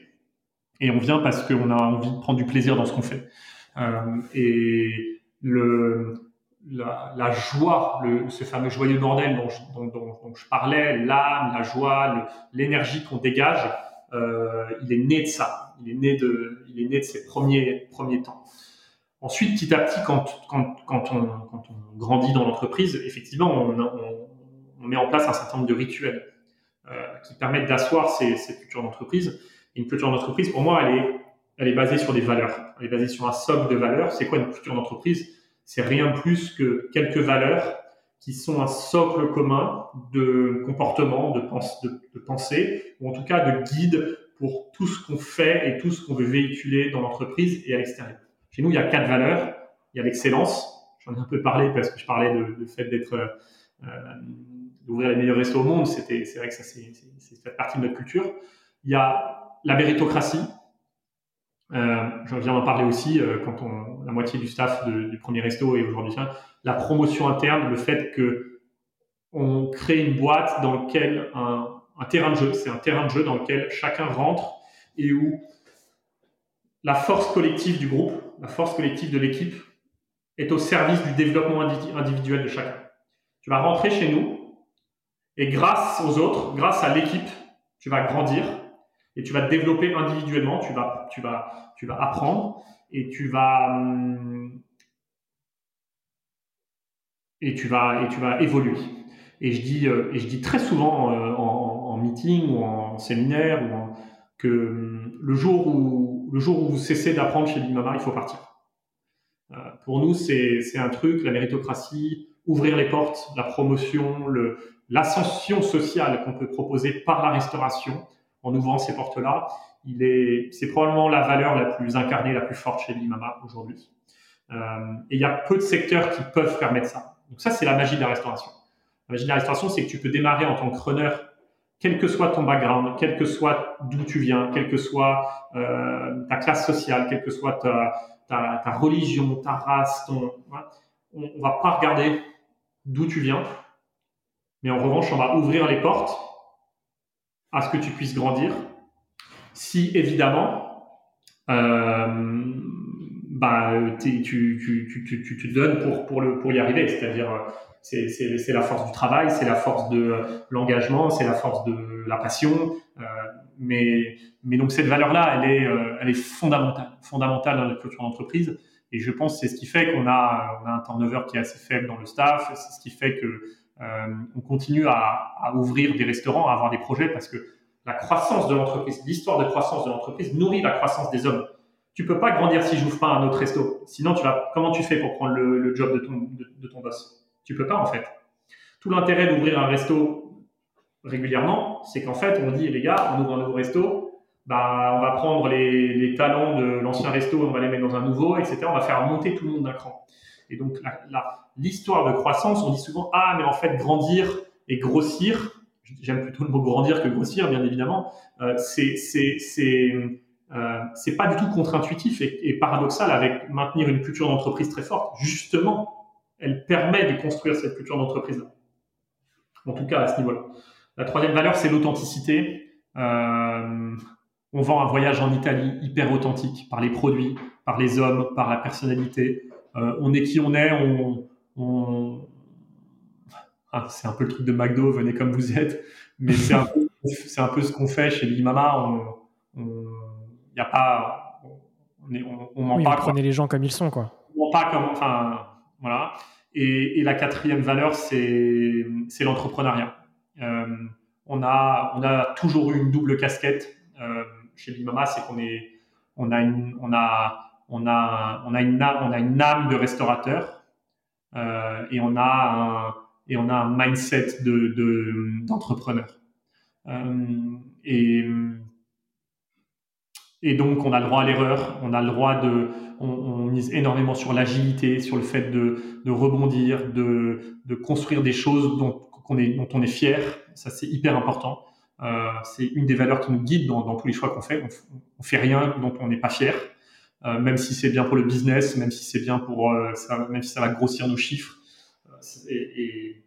et on vient parce qu'on a envie de prendre du plaisir dans ce qu'on fait. Euh, et la, joie, ce fameux joyeux bordel dont je, parlais, l'âme, la joie, l'énergie qu'on dégage, il est né de ça. Il est né de, il est né de ses premiers, premiers temps. Ensuite, petit à petit, quand, quand, quand, on, quand on grandit dans l'entreprise, effectivement, on, met en place un certain nombre de rituels euh, qui permettent d'asseoir ces cultures d'entreprise. Une culture d'entreprise, pour moi, elle est, elle est basée sur des valeurs. Elle est basée sur un socle de valeurs. C'est quoi une culture d'entreprise? C'est rien plus que quelques valeurs qui sont un socle commun de comportement, de, pensée, ou en tout cas de guide pour tout ce qu'on fait et tout ce qu'on veut véhiculer dans l'entreprise et à l'extérieur. Chez nous, il y a quatre valeurs. Il y a l'excellence. J'en ai un peu parlé parce que je parlais de, de fait d'être euh, d'ouvrir les meilleurs restos au monde. C'est vrai que ça c'est, fait partie de notre culture. Il y a la méritocratie. Euh, je viens d'en parler aussi euh, quand la moitié du staff du premier resto est aujourd'hui la promotion interne, le fait que on crée une boîte dans lequel un, un terrain de jeu, c'est un terrain de jeu dans lequel chacun rentre et où la force collective du groupe, la force collective de l'équipe est au service du développement individuel de chacun. Tu vas rentrer chez nous et grâce aux autres, grâce à l'équipe, tu vas grandir et tu vas te développer individuellement, tu vas, tu vas, tu vas apprendre et tu vas, hum, et tu vas, et tu vas évoluer. Et je dis, euh, et je dis très souvent euh, en, meeting ou en séminaire que hum, le jour où, le jour où vous cessez d'apprendre chez Big Mama, il faut partir. Euh, pour nous, c'est un truc, la méritocratie, ouvrir les portes, la promotion, l'ascension sociale qu'on peut proposer par la restauration en ouvrant ces portes-là. Il est, c'est probablement la valeur la plus incarnée, la plus forte chez Big Mama aujourd'hui. Et il y a peu de secteurs qui peuvent permettre ça. Donc ça, c'est la magie de la restauration. La magie de la restauration, c'est que tu peux démarrer en tant que runner quel que soit ton background, quel que soit d'où tu viens, quelle que soit euh, ta classe sociale, quelle que soit ta, religion, ta race, ton, on, on va pas regarder d'où tu viens, mais en revanche, on va ouvrir les portes à ce que tu puisses grandir. Si évidemment, euh, bah, tu, tu, tu, tu, te donnes pour, pour, le, pour y arriver, c'est-à-dire c'est la force du travail, c'est la force de l'engagement, c'est la force de la passion. Euh, mais, mais donc cette valeur-là, elle est, euh, elle est fondamentale, fondamentale dans notre culture d'entreprise. Et je pense que c'est ce qui fait qu'on a, on a un turnover qui est assez faible dans le staff. C'est ce qui fait que euh, on continue à, à, ouvrir des restaurants, à avoir des projets, parce que la croissance de l'entreprise, l'histoire de croissance de l'entreprise nourrit la croissance des hommes. Tu peux pas grandir si j'ouvre pas un autre resto. Sinon, tu vas, comment tu fais pour prendre le, job de ton, de ton boss? Tu peux pas en fait. Tout l'intérêt d'ouvrir un resto régulièrement, c'est qu'en fait, on dit les gars, on ouvre un nouveau resto, bah, on va prendre les, talents de l'ancien resto, on va les mettre dans un nouveau, etc. On va faire monter tout le monde d'un cran. Et donc, l'histoire de croissance, on dit souvent, ah, mais en fait, grandir et grossir, j'aime plutôt le mot grandir que grossir, bien évidemment, euh, c'est euh, c'est pas du tout contre-intuitif et, paradoxal avec maintenir une culture d'entreprise très forte. Justement, elle permet de construire cette culture d'entreprise. En tout cas, à ce niveau-là. La troisième valeur, c'est l'authenticité. Euh, on vend un voyage en Italie hyper authentique par les produits, par les hommes, par la personnalité. Euh, on est qui on est. On, ah, c'est un peu le truc de McDo, venez comme vous êtes. Mais c'est un, peu ce qu'on fait chez Big Mama. Y a pas, on, on, ment pas. Prenez les gens comme ils sont, quoi. On ment pas comme, enfin, voilà. Et, la quatrième valeur, c'est l'entrepreneuriat. Euh, on, a, on a toujours eu une double casquette euh, chez Bimama, c'est qu'on est, on a une, on a, on a, on a une, on a une âme de restaurateur euh, et on a un, et on a un mindset de d'entrepreneur. et et donc, on a le droit à l'erreur, on a le droit de, on, mise énormément sur l'agilité, sur le fait de, de rebondir, de, de, construire des choses dont, qu'on est, dont on est fier. Ça, c'est hyper important. Euh, c'est une des valeurs qui nous guide dans, dans tous les choix qu'on fait. On, on, fait rien dont on n'est pas fier, euh, même si c'est bien pour le business, même si c'est bien pour, euh, ça, même si ça va grossir nos chiffres. Et, et,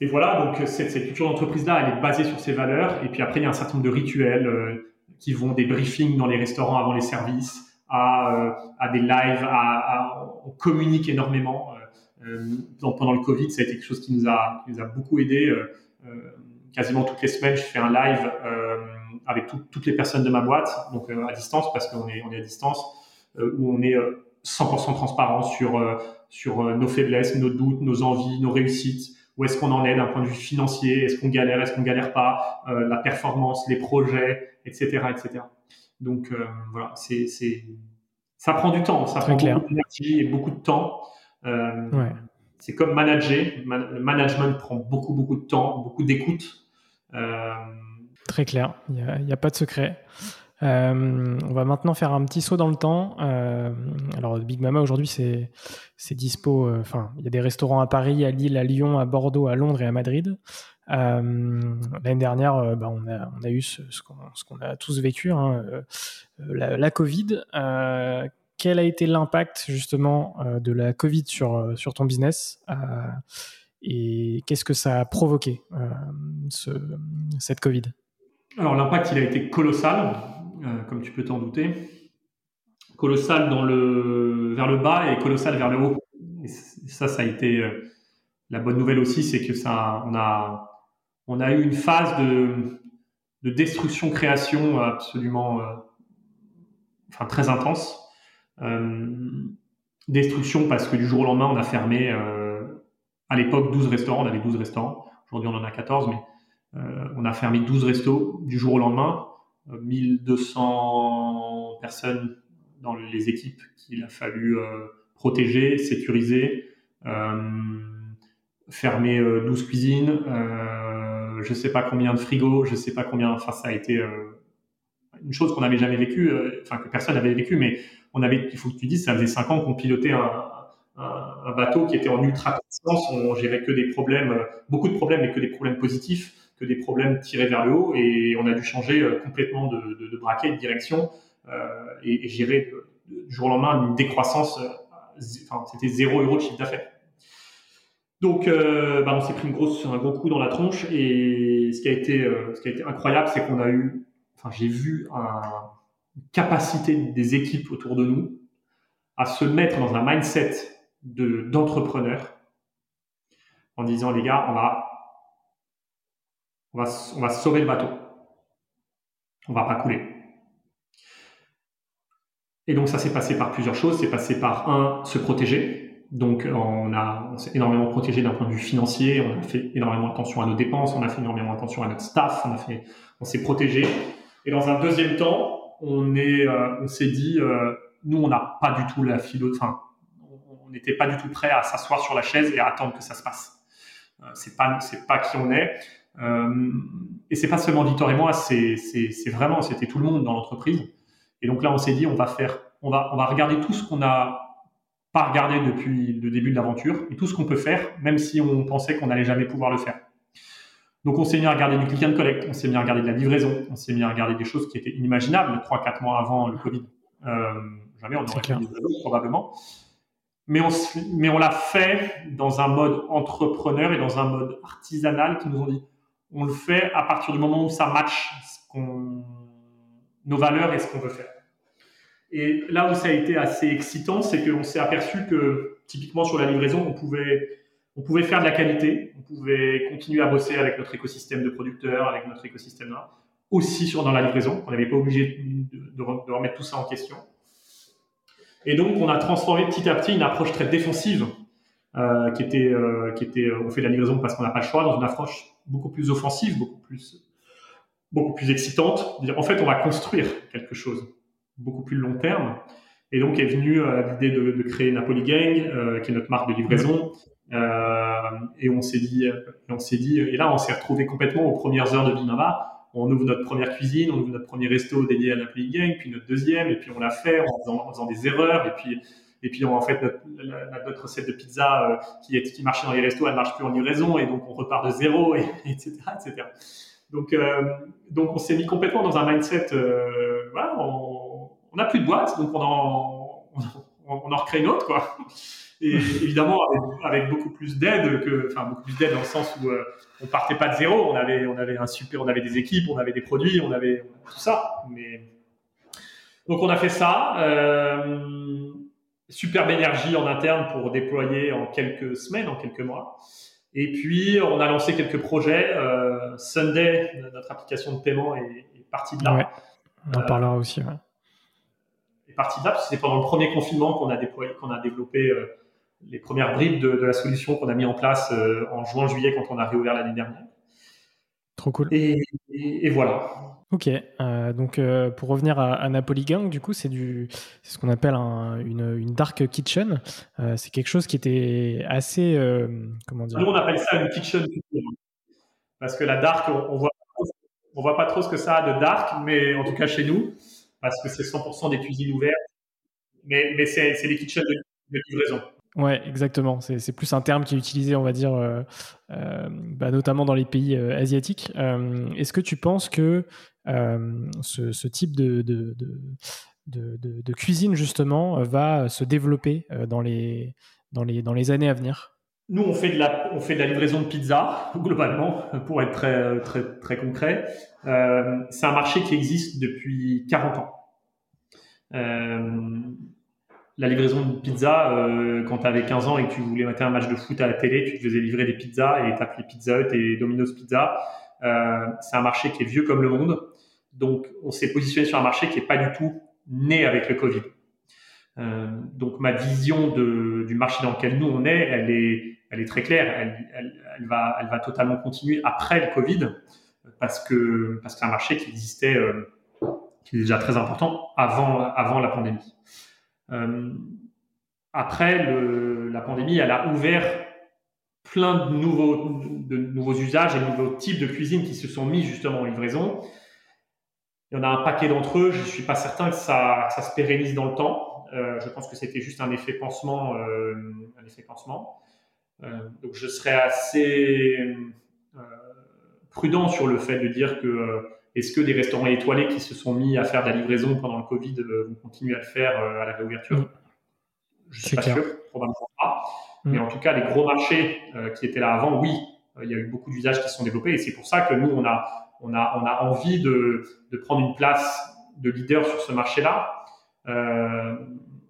et, voilà, donc cette, cette culture d'entreprise-là, elle est basée sur ces valeurs. Et puis après, il y a un certain nombre de rituels qui vont des briefings dans les restaurants avant les services, à, euh, des lives, on communique énormément. Euh, euh, pendant le Covid, ça a été quelque chose qui nous a, beaucoup aidé. quasiment toutes les semaines, je fais un live avec tout, toutes les personnes de ma boîte, donc à distance parce qu'on est, à distance, où on est 100% transparent sur nos faiblesses, nos doutes, nos envies, nos réussites, où est-ce qu'on en est d'un point de vue financier, est-ce qu'on galère, est-ce qu'on galère pas, euh, la performance, les projets, etc., etc. Donc euh, voilà, c'est, c'est, ça prend du temps, ça prend beaucoup d'énergie et beaucoup de temps. Euh, ouais. C'est comme manager, le management prend beaucoup beaucoup de temps, beaucoup d'écoute. Très clair, il n'y a, a, pas de secret. Euh, on va maintenant faire un petit saut dans le temps. Euh, alors, Big Mama aujourd'hui, c'est c'est dispo. Euh, enfin, il y a des restaurants à Paris, à Lille, à Lyon, à Bordeaux, à Londres et à Madrid. L'année dernière, bah, on, a, on a eu ce, ce qu'on a tous vécu, hein, la, Covid. quel a été l'impact justement de la Covid sur sur ton business et qu'est-ce que ça a provoqué ce, cette Covid? Alors l'impact, il a été colossal. Euh, comme tu peux t'en douter. Colossal vers le bas et colossal vers le haut. Et ça, ça a été euh, la bonne nouvelle aussi, c'est que ça, on a, eu une phase de, de destruction-création absolument, euh, enfin très intense. destruction parce que du jour au lendemain, on a fermé à l'époque 12 restaurants, on avait 12 restaurants. Aujourd'hui, on en a 14, mais on a fermé 12 restos du jour au lendemain. 1200 personnes dans les équipes qu'il a fallu euh, protéger, sécuriser, euh, fermer 12 euh, cuisines, je sais pas combien de frigos, je sais pas combien, enfin ça a été une chose qu'on n'avait jamais vécue, enfin que personne n'avait vécu, mais on avait, il faut que tu dises, ça faisait 5 ans qu'on pilotait un, un, bateau qui était en ultra puissance, on gérait que des problèmes, beaucoup de problèmes, mais que des problèmes positifs. que des problèmes tirés vers le haut et on a dû changer complètement de, braquet, de direction et, et gérer du jour au lendemain une décroissance. Enfin, c'était zéro euro de chiffre d'affaires. Donc, euh, bah, on s'est pris une grosse, un gros coup dans la tronche. Et ce qui a été, euh, ce qui a été incroyable, c'est qu'on a eu, enfin, j'ai vu une capacité des équipes autour de nous à se mettre dans un mindset de d'entrepreneur en disant les gars, on va, on va, on va sauver le bateau. On va pas couler. Et donc ça s'est passé par plusieurs choses. C'est passé par un, se protéger donc, on, a, on s'est énormément protégé d'un point de vue financier, on a fait énormément attention à nos dépenses, on a fait énormément attention à notre staff, on, a fait, on s'est protégé. Et dans un deuxième temps, on, est, euh, on s'est dit, euh, nous, on n'a pas du tout la philo, enfin, on n'était pas du tout prêt à s'asseoir sur la chaise et à attendre que ça se passe. Euh, c'est pas, c'est pas qui on est. Euh, et c'est pas seulement Victor et moi, c'est, c'est, c'est vraiment, c'était tout le monde dans l'entreprise. Et donc là, on s'est dit, on va faire, on va, on va regarder tout ce qu'on a pas regardé depuis le début de l'aventure et tout ce qu'on peut faire, même si on pensait qu'on n'allait jamais pouvoir le faire. Donc on s'est mis à regarder du click and collect, on s'est mis à regarder de la livraison, on s'est mis à regarder des choses qui étaient inimaginables 3-4 mois avant le Covid. Euh, jamais on aurait fait livraison, probablement. Mais on, l'a fait dans un mode entrepreneur et dans un mode artisanal qui nous ont dit on le fait à partir du moment où ça match nos valeurs et ce qu'on veut faire. Et là où ça a été assez excitant, c'est qu'on s'est aperçu que typiquement sur la livraison, on pouvait, faire de la qualité, on pouvait continuer à bosser avec notre écosystème de producteurs, avec notre écosystème là, aussi sur dans la livraison. On n'avait pas obligé de, remettre tout ça en question. Et donc, on a transformé petit à petit une approche très défensive, euh, qui était, euh, qui était, on fait de la livraison parce qu'on n'a pas le choix, dans une approche beaucoup plus offensive, beaucoup plus, beaucoup plus excitante. En fait, on va construire quelque chose beaucoup plus long terme. Et donc est venue euh, l'idée de, créer Napoli Gang, euh, qui est notre marque de livraison. Euh, et on s'est dit, on s'est dit, et là on s'est retrouvé complètement aux premières heures de Bimama. On ouvre notre première cuisine, on ouvre notre premier resto dédié à Napoli Gang, puis notre deuxième, et puis on l'a fait en faisant, en des erreurs, et puis et puis en fait notre, recette de pizza euh, qui, marchait dans les restos, elle marche plus en livraison, et donc on repart de zéro, et, etc., etc. Donc euh, donc on s'est mis complètement dans un mindset, euh, on, on n'a plus de boîte, donc on en, on, en recrée une autre, quoi. Et évidemment, avec, beaucoup plus d'aide enfin, beaucoup plus d'aide dans le sens où on partait pas de zéro, on avait, on avait un super, on avait des équipes, on avait des produits, on avait tout ça. Mais donc on a fait ça. Euh, superbe énergie en interne pour déployer en quelques semaines, en quelques mois. Et puis on a lancé quelques projets. Euh, Sunday, notre application de paiement, est, partie de là. on en parlera aussi. Ouais partie de là, parce que c'est pendant le premier confinement qu'on a déployé, qu'on a développé euh, les premières bribes de, la solution qu'on a mis en place euh, en juin-juillet quand on a réouvert l'année dernière. Trop cool. Et, voilà. Ok, euh, donc pour revenir à, Napoli Gang, du coup, c'est du, c'est ce qu'on appelle une, une, dark kitchen. c'est quelque chose qui était assez, comment dire Nous, on appelle ça une kitchen parce que la dark, on, voit, on voit pas trop ce que ça a de dark, mais en tout cas chez nous, parce que c'est 100% des cuisines ouvertes. Mais, mais c'est, des kitchens de, livraison. Ouais, exactement. C'est, plus un terme qui est utilisé, on va dire, euh, euh, bah, notamment dans les pays euh, asiatiques. est-ce que tu penses que ce, type de, cuisine, justement, va se développer dans, les, dans, les, années à venir? Nous, on fait de la, on fait de la livraison de pizza globalement, pour être très, très, très concret. C'est un marché qui existe depuis 40 ans. La livraison de pizza, euh, quand tu avais 15 ans et que tu voulais mettre un match de foot à la télé, tu te faisais livrer des pizzas et t'appelais Pizza Hut et Domino's Pizza. Euh, c'est un marché qui est vieux comme le monde. Donc, on s'est positionné sur un marché qui est pas du tout né avec le Covid. Euh, donc, ma vision de, du marché dans lequel nous on est, elle est elle est très claire. Elle, elle, elle, va, elle va totalement continuer après le Covid parce que parce que c'est un marché qui existait, euh, qui est déjà très important avant avant la pandémie. Euh, après la pandémie, elle a ouvert plein de nouveaux usages et de nouveaux types de cuisine qui se sont mis justement en livraison. Il y en a un paquet d'entre eux. Je suis pas certain que ça, se pérennise dans le temps. Euh, je pense que c'était juste un effet pansement, euh, donc je serais assez prudent sur le fait de dire que est-ce que des restaurants étoilés qui se sont mis à faire de la livraison pendant le Covid vont continuer à le faire à la réouverture? Je ne suis pas sûr, probablement pas. Mm. Mais en tout cas, les gros marchés qui étaient là avant, oui, il y a eu beaucoup d'usages qui se sont développés et c'est pour ça que nous, on a, on a, on a envie de, de prendre une place de leader sur ce marché-là. Euh,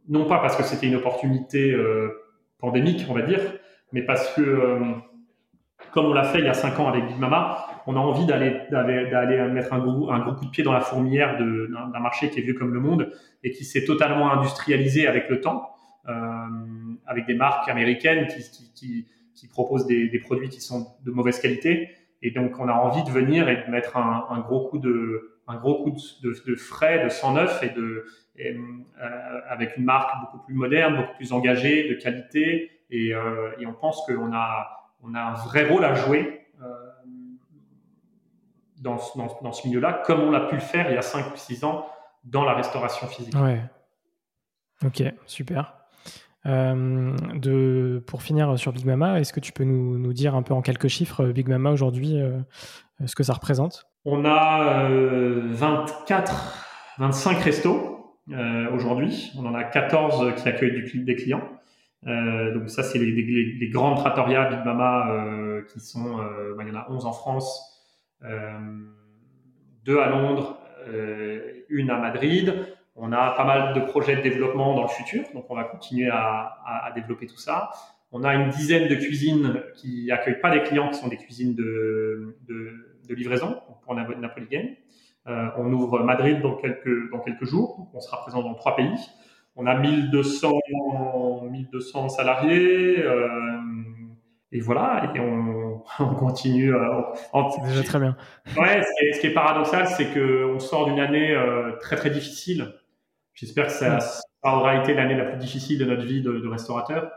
non pas parce que c'était une opportunité euh, pandémique, on va dire, mais parce que, euh, comme on l'a fait il y a cinq ans avec Big Mama, on a envie d'aller d'aller mettre un gros, un gros coup de pied dans la fourmilière d'un marché qui est vieux comme le monde et qui s'est totalement industrialisé avec le temps, euh, avec des marques américaines qui, qui, proposent des, produits qui sont de mauvaise qualité. Et donc, on a envie de venir et de mettre un, gros coup de, un gros coup de, de, frais, de sang neuf et de euh, avec une marque beaucoup plus moderne, beaucoup plus engagée, de qualité. Et, euh, et on pense qu'on a on a un vrai rôle à jouer euh, dans, dans, dans, ce milieu-là, comme on l'a pu le faire il y a 5 ou 6 ans dans la restauration physique. Ouais. Ok, super. Euh, de, pour finir sur Big Mama, est-ce que tu peux nous, nous, dire un peu en quelques chiffres Big Mama aujourd'hui, euh, ce que ça représente? On a 24, euh, 25 restos euh, aujourd'hui. On en a 14 qui accueillent du, des clients. Euh, donc ça, c'est les, grandes trattorias Big Mama qui sont, bah, il y en a 11 en France, deux à Londres, une à Madrid. On a pas mal de projets de développement dans le futur, donc on va continuer à, développer tout ça. On a une dizaine de cuisines qui accueillent pas des clients, qui sont des cuisines de, livraison pour Napoli Game. Euh, on ouvre Madrid dans quelques, dans quelques jours. On sera présent dans trois pays. On a 1200, 1200 salariés. Euh, et voilà, et on, (laughs) on continue. Euh, c'est déjà très bien. Ouais, ce qui est, paradoxal, c'est qu'on sort d'une année euh, très très difficile. J'espère que ça, ça, aura été l'année la plus difficile de notre vie de, de restaurateur.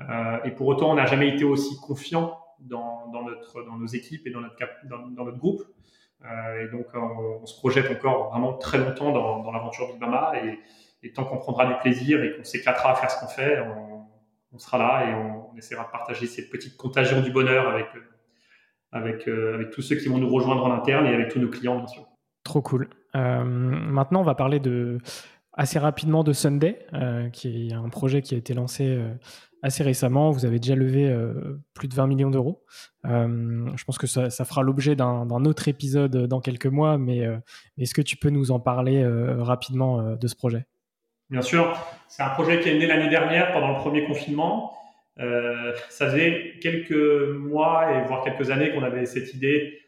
Euh, et pour autant, on n'a jamais été aussi confiant dans, dans, notre, dans nos équipes et dans notre, dans, dans notre groupe. Euh, et donc, on, se projette encore vraiment très longtemps dans, dans l'aventure Big Mama. Et, et tant qu'on prendra du plaisir et qu'on s'éclatera à faire ce qu'on fait, on, sera là et on, essaiera de partager cette petite contagion du bonheur avec, avec, euh, avec tous ceux qui vont nous rejoindre en interne et avec tous nos clients, bien sûr. Trop cool. Euh, maintenant, on va parler de, assez rapidement de Sunday, euh, qui est un projet qui a été lancé euh, assez récemment. Vous avez déjà levé euh, plus de 20 millions d'euros. Euh, je pense que ça, fera l'objet d'un autre épisode dans quelques mois, mais euh, est-ce que tu peux nous en parler rapidement de ce projet? Bien sûr, c'est un projet qui est né l'année dernière pendant le premier confinement. ça faisait quelques mois et voire quelques années qu'on avait cette idée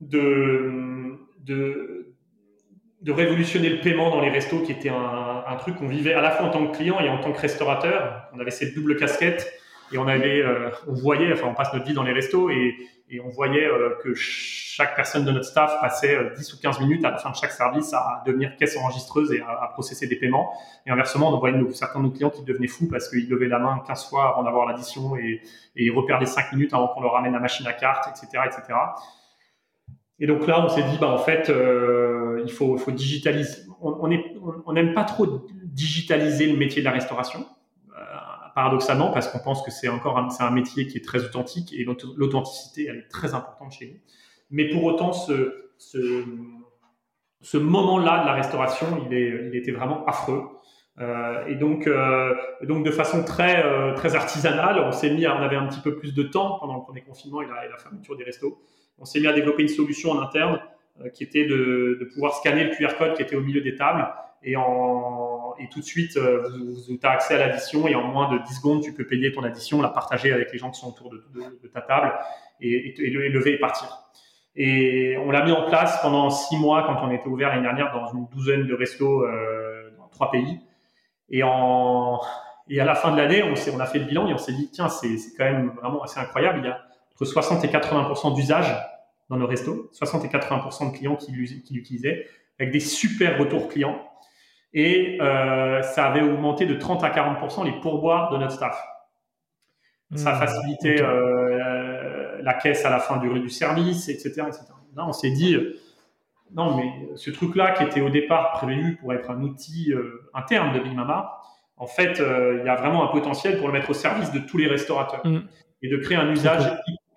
de, de de révolutionner le paiement dans les restos, qui était un, un truc qu'on vivait à la fois en tant que client et en tant que restaurateur. On avait cette double casquette et on avait, euh, on voyait, enfin, on passe notre vie dans les restos et, et on voyait euh, que chaque personne de notre staff passait 10 euh, ou 15 minutes à la fin de chaque service à devenir caisse enregistreuse et à, à processer des paiements. Et inversement, on voyait nos, certains de nos clients qui devenaient fous parce qu'ils levaient la main 15 fois avant d'avoir l'addition et, et ils reperdaient 5 minutes avant qu'on leur ramène la machine à carte, etc., etc. Et donc là, on s'est dit, bah, en fait, euh, il faut, faut digitaliser. On n'aime on, on pas trop digitaliser le métier de la restauration, paradoxalement, parce qu'on pense que c'est encore un, un métier qui est très authentique et l'authenticité, elle est très importante chez nous. Mais pour autant, ce, ce, moment-là de la restauration, il, est, il était vraiment affreux. Euh, et donc, euh, donc de façon très, euh, très artisanale, on s'est mis, à, on avait un petit peu plus de temps pendant le premier confinement et la, et la fermeture des restos on s'est mis à développer une solution en interne qui était de, de, pouvoir scanner le QR code qui était au milieu des tables et, en, et tout de suite, euh, tu as accès à l'addition et en moins de 10 secondes, tu peux payer ton addition, la partager avec les gens qui sont autour de, ta table et, et, lever et partir. Et on l'a mis en place pendant six mois quand on était ouvert l'année dernière dans une douzaine de restos euh, dans trois pays. Et, à la fin de l'année, on a fait le bilan et on s'est dit, tiens, c'est quand même vraiment assez incroyable. Il y a entre 60 et 80% d'usage dans nos restos, 60 et 80% de clients qui, l'utilisaient, avec des super retours clients. Et euh, ça avait augmenté de 30 à 40% les pourboires de notre staff. Ça a mmh. facilité euh, la caisse à la fin du, du service, etc. etc. Là, on s'est dit, euh, non, mais ce truc-là qui était au départ prévu pour être un outil euh, interne de Big Mama, en fait, il y a vraiment un potentiel pour le mettre au service de tous les restaurateurs mmh. et de créer un usage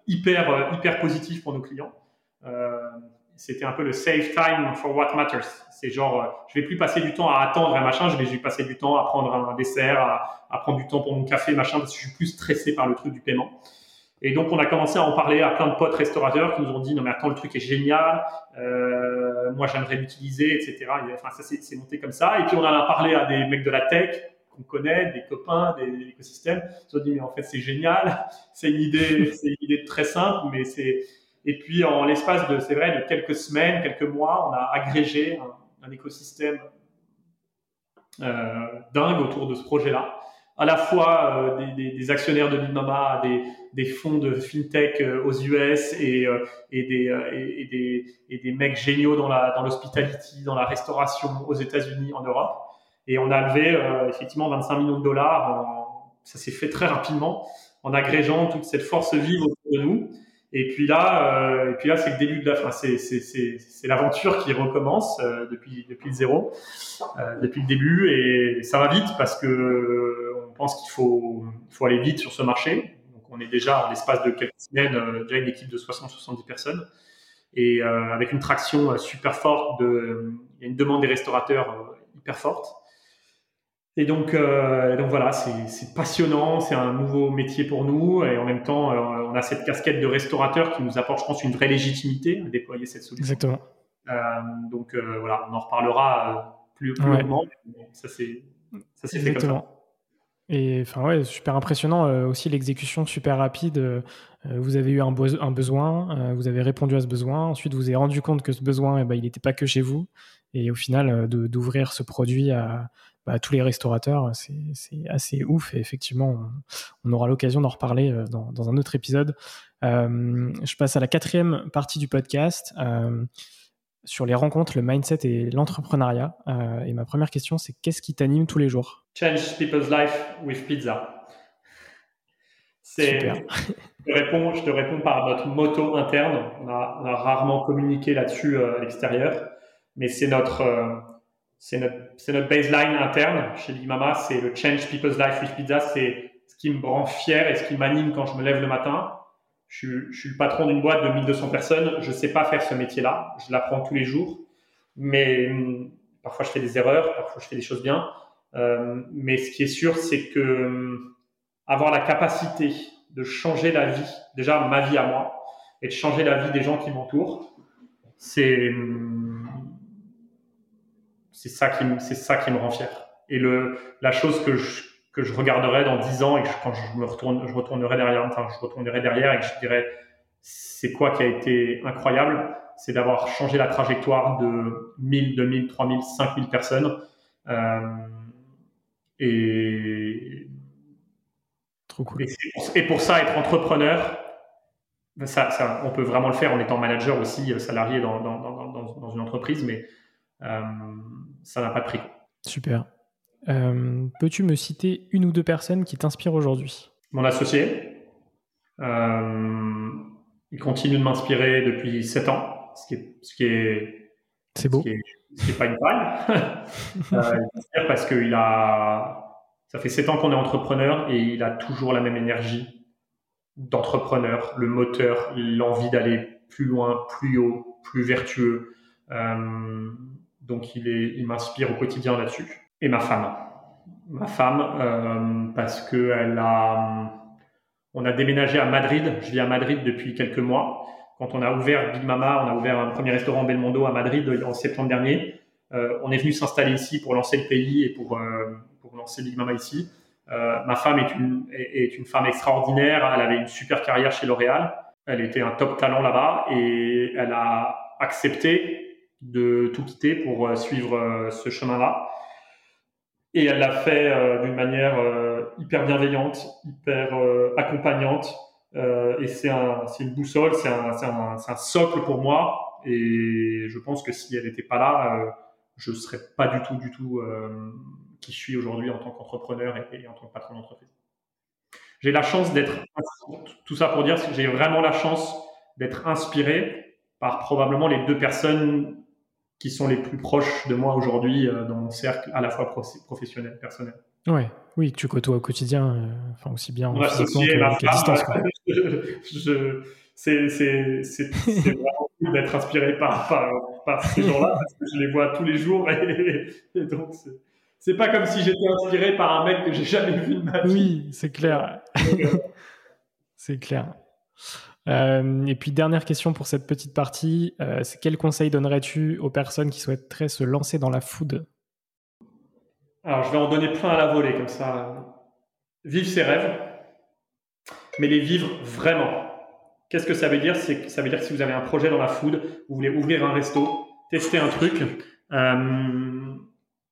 hyper, hyper positif pour nos clients. C'était un peu le save time for what matters. C'est genre, je vais plus passer du temps à attendre un machin, je vais, passer du temps à prendre un dessert, à, prendre du temps pour mon café, machin, parce que je suis plus stressé par le truc du paiement. Et donc, on a commencé à en parler à plein de potes restaurateurs qui nous ont dit, non mais attends, le truc est génial, euh, moi j'aimerais l'utiliser, etc. enfin, ça c'est monté comme ça. Et puis, on a parlé à des mecs de la tech qu'on connaît, des copains, des, écosystèmes. Ils ont dit, mais en fait, c'est génial, (laughs) c'est une idée, c'est une idée très simple, mais c'est... Et puis, en l'espace de, c'est vrai, de quelques semaines, quelques mois, on a agrégé un, écosystème euh, dingue autour de ce projet-là à la fois euh, des, actionnaires de Big Mama, des, fonds de fintech euh, aux US et, des, mecs géniaux dans l'hospitality, dans la restauration aux États-Unis, en Europe. Et on a levé effectivement 25 millions de dollars. ça s'est fait très rapidement en agrégeant toute cette force vive autour de nous. Et puis là, et puis là, c'est le début de la fin. C'est l'aventure qui recommence depuis depuis le zéro, depuis le début, et ça va vite parce que on pense qu'il faut, faut aller vite sur ce marché. Donc, on est déjà en l'espace de quelques semaines euh, déjà une équipe de 60-70 personnes et euh, avec une traction euh, super forte. De, il y a une demande des restaurateurs hyper forte. Et donc, donc voilà, c'est passionnant, c'est un nouveau métier pour nous et en même temps, on a cette casquette de restaurateur qui nous apporte, je pense, une vraie légitimité à déployer cette solution. Exactement. donc voilà, on en reparlera plus, plus longuement. Ça c'est fait comme ça. Et enfin ouais, super impressionnant euh, aussi l'exécution super rapide. Euh, vous avez eu un, un besoin, euh, vous avez répondu à ce besoin. Ensuite, vous vous avez rendu compte que ce besoin, eh ben, il n'était pas que chez vous. Et au final, d'ouvrir ce produit à, bah, tous les restaurateurs, c'est assez ouf. Et effectivement, on, aura l'occasion d'en reparler dans, dans, un autre épisode. je passe à la quatrième partie du podcast sur les rencontres, le mindset et l'entrepreneuriat. Euh, et ma première question, c'est qu'est-ce qui t'anime tous les jours? Change people's life with pizza. Super. Je te, réponds, je te réponds par notre motto interne. On a, rarement communiqué là-dessus euh, à l'extérieur, mais c'est notre, euh, c'est notre, baseline interne chez Big Mama. C'est le change people's life with pizza. C'est ce qui me rend fier et ce qui m'anime quand je me lève le matin je, suis le patron d'une boîte de 1200 personnes. Je ne sais pas faire ce métier-là. Je l'apprends tous les jours. Mais hum, parfois, je fais des erreurs. Parfois, je fais des choses bien. Euh, mais ce qui est sûr, c'est que hum, avoir la capacité de changer la vie, déjà ma vie à moi, et de changer la vie des gens qui m'entourent, c'est hum, c'est ça qui c'est ça qui me rend fier. Et le la chose que je que je regarderai dans dix ans et que quand je me retourne, je retournerai derrière, enfin, je retournerai derrière et que je dirais, c'est quoi qui a été incroyable? C'est d'avoir changé la trajectoire de 1000, 2000, 3000, 5000 personnes. Euh, et, Trop cool. Et, pour ça, être entrepreneur, ça, ça, on peut vraiment le faire en étant manager aussi, salarié dans, dans, dans, dans une entreprise, mais euh, ça n'a pas de prix. Super. Euh, peux-tu me citer une ou deux personnes qui t'inspirent aujourd'hui? Mon associé. Euh, il continue de m'inspirer depuis 7 ans, ce qui est. Ce qui est c'est beau. Ce qui est, pas une paille. (laughs) euh, parce qu'il a. Ça fait 7 ans qu'on est entrepreneur et il a toujours la même énergie d'entrepreneur, le moteur, l'envie d'aller plus loin, plus haut, plus vertueux. Euh, donc il, m'inspire au quotidien là-dessus et ma femme. Ma femme, euh, parce que a, on a déménagé à Madrid. Je vis à Madrid depuis quelques mois. Quand on a ouvert Big Mama, on a ouvert un premier restaurant Belmondo à Madrid en septembre dernier. Euh, on est venu s'installer ici pour lancer le pays et pour, euh, lancer Big Mama ici. Euh, ma femme est, une femme extraordinaire. Elle avait une super carrière chez L'Oréal. Elle était un top talent là-bas et elle a accepté de tout quitter pour euh, suivre euh, ce chemin-là. Et elle l'a fait euh, d'une manière hyper bienveillante, hyper accompagnante. et c'est un, une boussole, c'est un, un, un, socle pour moi. Et je pense que si elle n'était pas là, je ne serais pas du tout, du tout qui je suis aujourd'hui en tant qu'entrepreneur et, en tant que patron d'entreprise. J'ai la chance d'être, tout ça pour dire j'ai vraiment la chance d'être inspiré par probablement les deux personnes qui sont les plus proches de moi aujourd'hui euh, dans mon cercle à la fois professionnel, personnel. Ouais, oui, tu côtoies au quotidien, euh, enfin aussi bien en physiquement qu'à distance. c'est vraiment d'être inspiré par, par, ces (laughs) gens-là parce que je les vois tous les jours et, donc c'est pas comme si j'étais inspiré par un mec que j'ai jamais vu de ma vie. Oui, c'est clair. Euh, (laughs) c'est clair. Euh, et puis dernière question pour cette petite partie, euh, c'est quel conseil donnerais-tu aux personnes qui souhaiteraient se lancer dans la food? Alors je vais en donner plein à la volée comme ça. Vivre ses rêves, mais les vivre vraiment. Qu'est-ce que ça veut dire? Ça veut dire que si vous avez un projet dans la food, vous voulez ouvrir un resto, tester un truc, euh,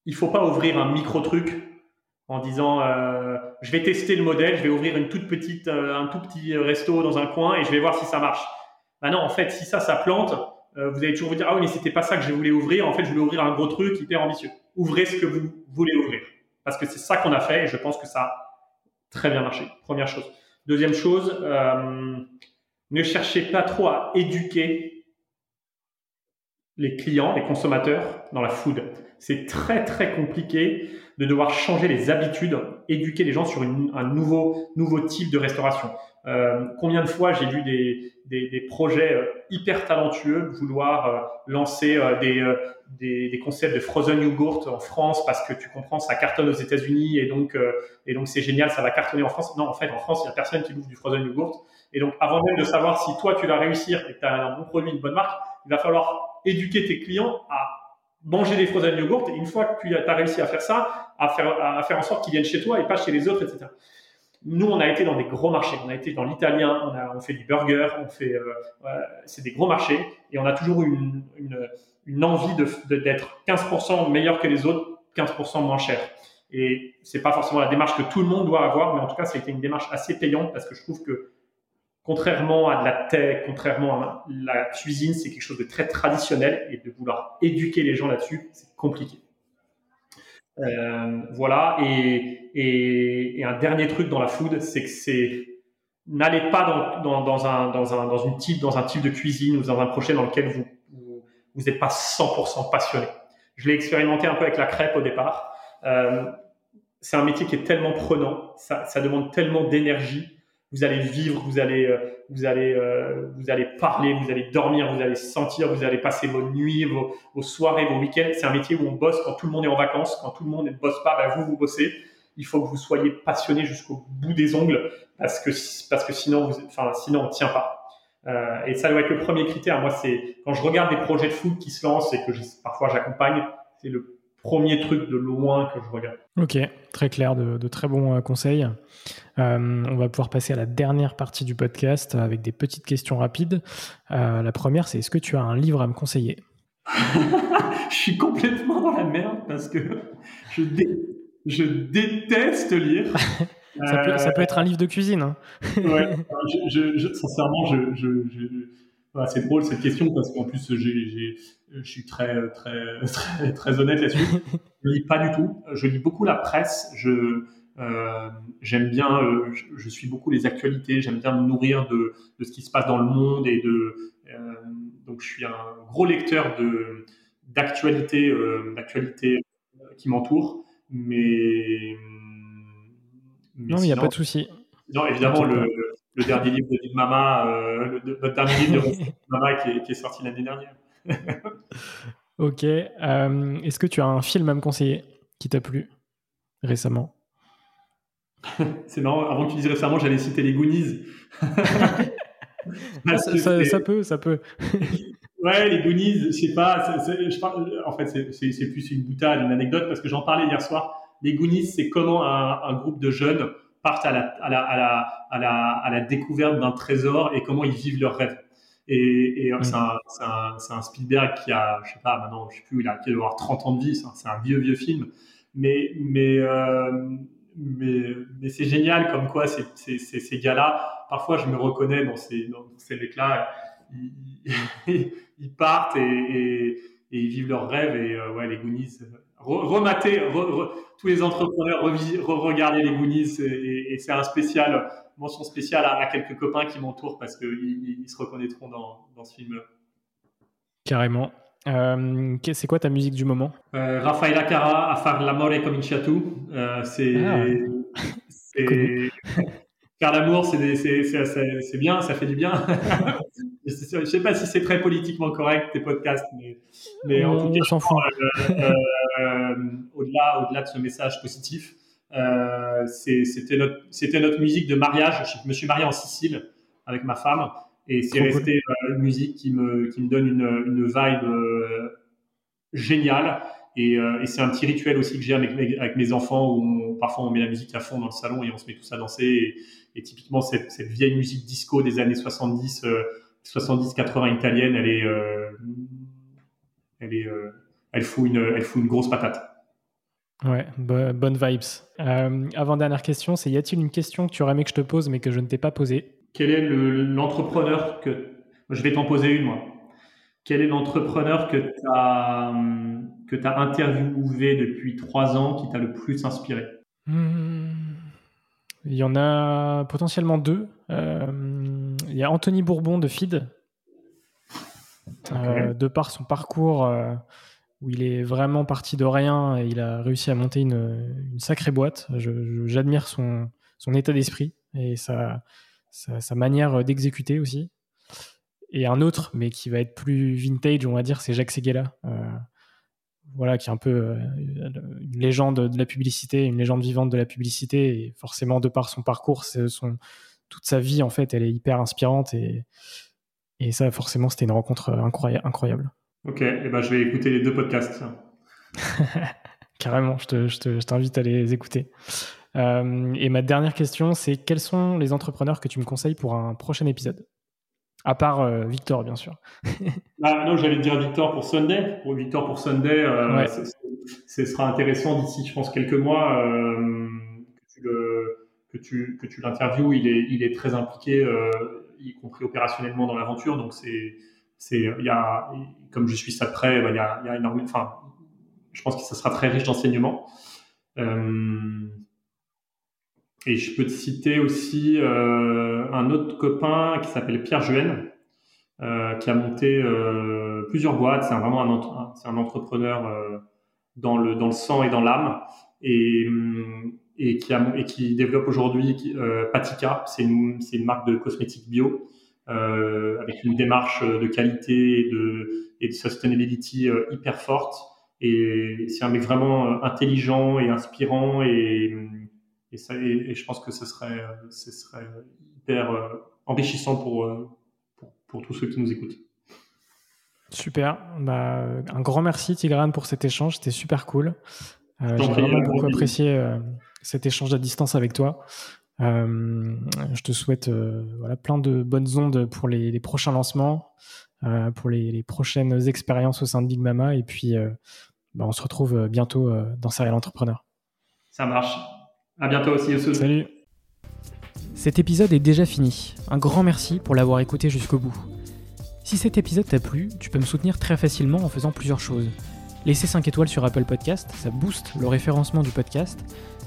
il faut pas ouvrir un micro truc en disant euh, je vais tester le modèle, je vais ouvrir une toute petite, euh, un tout petit resto dans un coin et je vais voir si ça marche. Bah non, en fait, si ça, ça plante, euh, vous allez toujours vous dire ah oui mais c'était pas ça que je voulais ouvrir. En fait, je voulais ouvrir un gros truc hyper ambitieux. Ouvrez ce que vous voulez ouvrir parce que c'est ça qu'on a fait et je pense que ça a très bien marché. Première chose. Deuxième chose, ne cherchez pas trop à éduquer les clients, les consommateurs dans la food. C'est très très compliqué de devoir changer les habitudes, éduquer les gens sur un nouveau, nouveau type de restauration. Euh, combien de fois j'ai vu des, des, projets euh, hyper talentueux vouloir euh, lancer des, des, des, concepts de frozen yogurt en France parce que tu comprends ça cartonne aux États-Unis et donc et donc c'est génial ça va cartonner en France. Non en fait en France il y a personne qui bouffe du frozen yogurt et donc avant même de savoir si toi tu vas réussir et que tu as un bon produit une bonne marque il va falloir éduquer tes clients à manger des frozen yogurt, et une fois que tu as réussi à faire ça, à faire, en sorte qu'ils viennent chez toi et pas chez les autres, etc. Nous, on a été dans des gros marchés. On a été dans l'italien, on, fait du burger, on fait, euh, c'est des gros marchés, et on a toujours une, une, envie d'être 15% meilleur que les autres, 15% moins cher. Et c'est pas forcément la démarche que tout le monde doit avoir, mais en tout cas, ça a été une démarche assez payante parce que je trouve que contrairement à de la tech, contrairement à la cuisine, c'est quelque chose de très traditionnel et de vouloir éduquer les gens là-dessus, c'est compliqué. Euh, voilà. Et, et, un dernier truc dans la food, c'est que c'est n'allez pas dans, dans, un, dans, un, dans, une type, dans un type de cuisine ou dans un projet dans lequel vous vous n'êtes pas 100% passionné. Je l'ai expérimenté un peu avec la crêpe au départ. Euh, c'est un métier qui est tellement prenant, ça, ça demande tellement d'énergie vous allez vivre, vous allez, euh, vous allez, euh, vous allez parler, vous allez dormir, vous allez sentir, vous allez passer vos nuits, vos, soirées, vos week-ends. C'est un métier où on bosse quand tout le monde est en vacances, quand tout le monde ne bosse pas, ben vous vous bossez. Il faut que vous soyez passionné jusqu'au bout des ongles parce que parce que sinon, vous, enfin sinon on tient pas. Euh, et ça doit être le premier critère. Moi, c'est quand je regarde des projets de foot qui se lancent et que parfois j'accompagne, c'est le premier truc de loin que je regarde. Ok, très clair, de, très bons euh, conseils. Euh, on va pouvoir passer à la dernière partie du podcast avec des petites questions rapides. Euh, la première, c'est est-ce que tu as un livre à me conseiller? (laughs) Je suis complètement dans la merde parce que je, je déteste lire. (laughs) ça, peut, être un livre de cuisine. Hein. ouais, (laughs) sincèrement, je, c'est drôle cette question parce qu'en plus, j'ai je suis très, très, (laughs) très, très honnête là-dessus. je lis pas du tout. Je lis beaucoup la presse. Je, euh, j'aime bien, euh, je, suis beaucoup les actualités. J'aime bien me nourrir de, de, ce qui se passe dans le monde et de. Euh, donc, je suis un gros lecteur de d'actualités, d'actualités qui m'entourent. Mais, mais non, il n'y a pas de souci. Non, évidemment, le, le, dernier livre de Big Mama, le, notre dernier livre de Mama qui est, qui est sorti l'année dernière. (laughs) ok. Euh, est-ce que tu as un film à me conseiller qui t'a plu récemment? (laughs) C'est marrant, avant que tu dises récemment, j'allais citer les Goonies. (laughs) Ah, ça, peut, ça peut. ouais, les Goonies, je sais pas, je en fait, c'est plus une boutade, une anecdote, parce que j'en parlais hier soir. Les Goonies, c'est comment un, groupe de jeunes partent à la, à la, à la, à la, à la découverte d'un trésor et comment ils vivent leurs rêves. Et, et c'est un, un, un, Spielberg qui a, je sais pas, maintenant, je sais plus, il a, qui avoir 30 ans de vie, c'est un, vieux, vieux film. Mais, mais, euh, mais, mais c'est génial comme quoi ces, ces, ces, gars-là, parfois je me reconnais dans ces, dans ces mecs-là, ils, (laughs) ils, partent et, et, et, ils vivent leurs rêves et euh, ouais, les Goonies, remater, tous les entrepreneurs, re-regarder les Goonies et, et c'est un spécial mention spéciale à, quelques copains qui m'entourent parce qu'ils ils se reconnaîtront dans, dans ce film. Carrément. Euh, c'est quoi ta musique du moment? Euh, Rafaela Cara a faire l'amore cominciatu. Euh, c'est ah. (laughs) faire l'amour, c'est bien, ça fait du bien. (laughs) Je ne sais pas si c'est très politiquement correct tes podcasts, mais, en tout cas, s'en fout. Au-delà, au-delà de ce message positif, c'était notre, c'était notre musique de mariage. Je me suis marié en Sicile avec ma femme et c'est resté une musique qui me, qui me donne une, une vibe géniale. Et, et c'est un petit rituel aussi que j'ai avec, avec, mes enfants où parfois on met la musique à fond dans le salon et on se met tous à danser. Et, et typiquement, cette, cette, vieille musique disco des années 70, 70-80 italienne, elle est, elle est, elle fout une, elle fout une grosse patate. Ouais, bonne vibes. Euh, avant dernière question, c'est y a-t-il une question que tu aurais aimé que je te pose mais que je ne t'ai pas posée? Quel est l'entrepreneur que je vais t'en poser une moi Quel est l'entrepreneur que tu as que as interviewé depuis trois ans qui t'a le plus inspiré? Hmm. Il y en a potentiellement deux. Euh, il y a Anthony Bourbon de Feed. Euh, de par son parcours où il est vraiment parti de rien et il a réussi à monter une, sacrée boîte. J'admire son, son, état d'esprit et sa, sa, manière d'exécuter aussi. Et un autre, mais qui va être plus vintage, on va dire, c'est Jacques Seguela. Euh, voilà, qui est un peu euh, une légende de la publicité, une légende vivante de la publicité. Et forcément, de par son parcours, son, toute sa vie, en fait, elle est hyper inspirante. Et, et ça, forcément, c'était une rencontre incroyable. Ok, et eh ben, je vais écouter les deux podcasts. (laughs) Carrément, je t'invite à les écouter. Euh, et ma dernière question, c'est quels sont les entrepreneurs que tu me conseilles pour un prochain épisode? À part euh, Victor, bien sûr. (laughs) ah, non, j'allais dire Victor pour Sunday. Pour Victor pour Sunday, euh, ce sera intéressant d'ici, je pense, quelques mois que tu, que tu l'interviewes. Il est, il est très impliqué, y compris opérationnellement dans l'aventure. Donc, c'est c'est il y a comme je suis ça de près, bah, il, y a, il y a énormément. Je pense que ça sera très riche d'enseignements. Euh, et je peux te citer aussi euh, un autre copain qui s'appelle Pierre Juenne, euh, qui a monté euh, plusieurs boîtes. C'est vraiment un, entrepreneur dans le sang et dans l'âme, et qui développe aujourd'hui Patika. C'est une une marque de cosmétiques bio. Euh, avec une démarche de qualité et de, et de sustainability euh, hyper forte. Et c'est un mec vraiment euh, intelligent et inspirant et, et, ça, et, je pense que ce serait, ce serait hyper enrichissant pour, pour, pour, tous ceux qui nous écoutent. Super. Bah, un grand merci Tigrane pour cet échange. C'était super cool. J'ai vraiment beaucoup apprécié cet échange à distance avec toi. Euh, je te souhaite euh, voilà, plein de bonnes ondes pour les, prochains lancements, euh, pour les, prochaines expériences au sein de Big Mama. Et puis, bah, on se retrouve bientôt dans Serial Entrepreneur. Ça marche. À bientôt aussi, Youssouf. Salut. Cet épisode est déjà fini. Un grand merci pour l'avoir écouté jusqu'au bout. Si cet épisode t'a plu, tu peux me soutenir très facilement en faisant plusieurs choses. Laisser 5 étoiles sur Apple Podcast, ça booste le référencement du podcast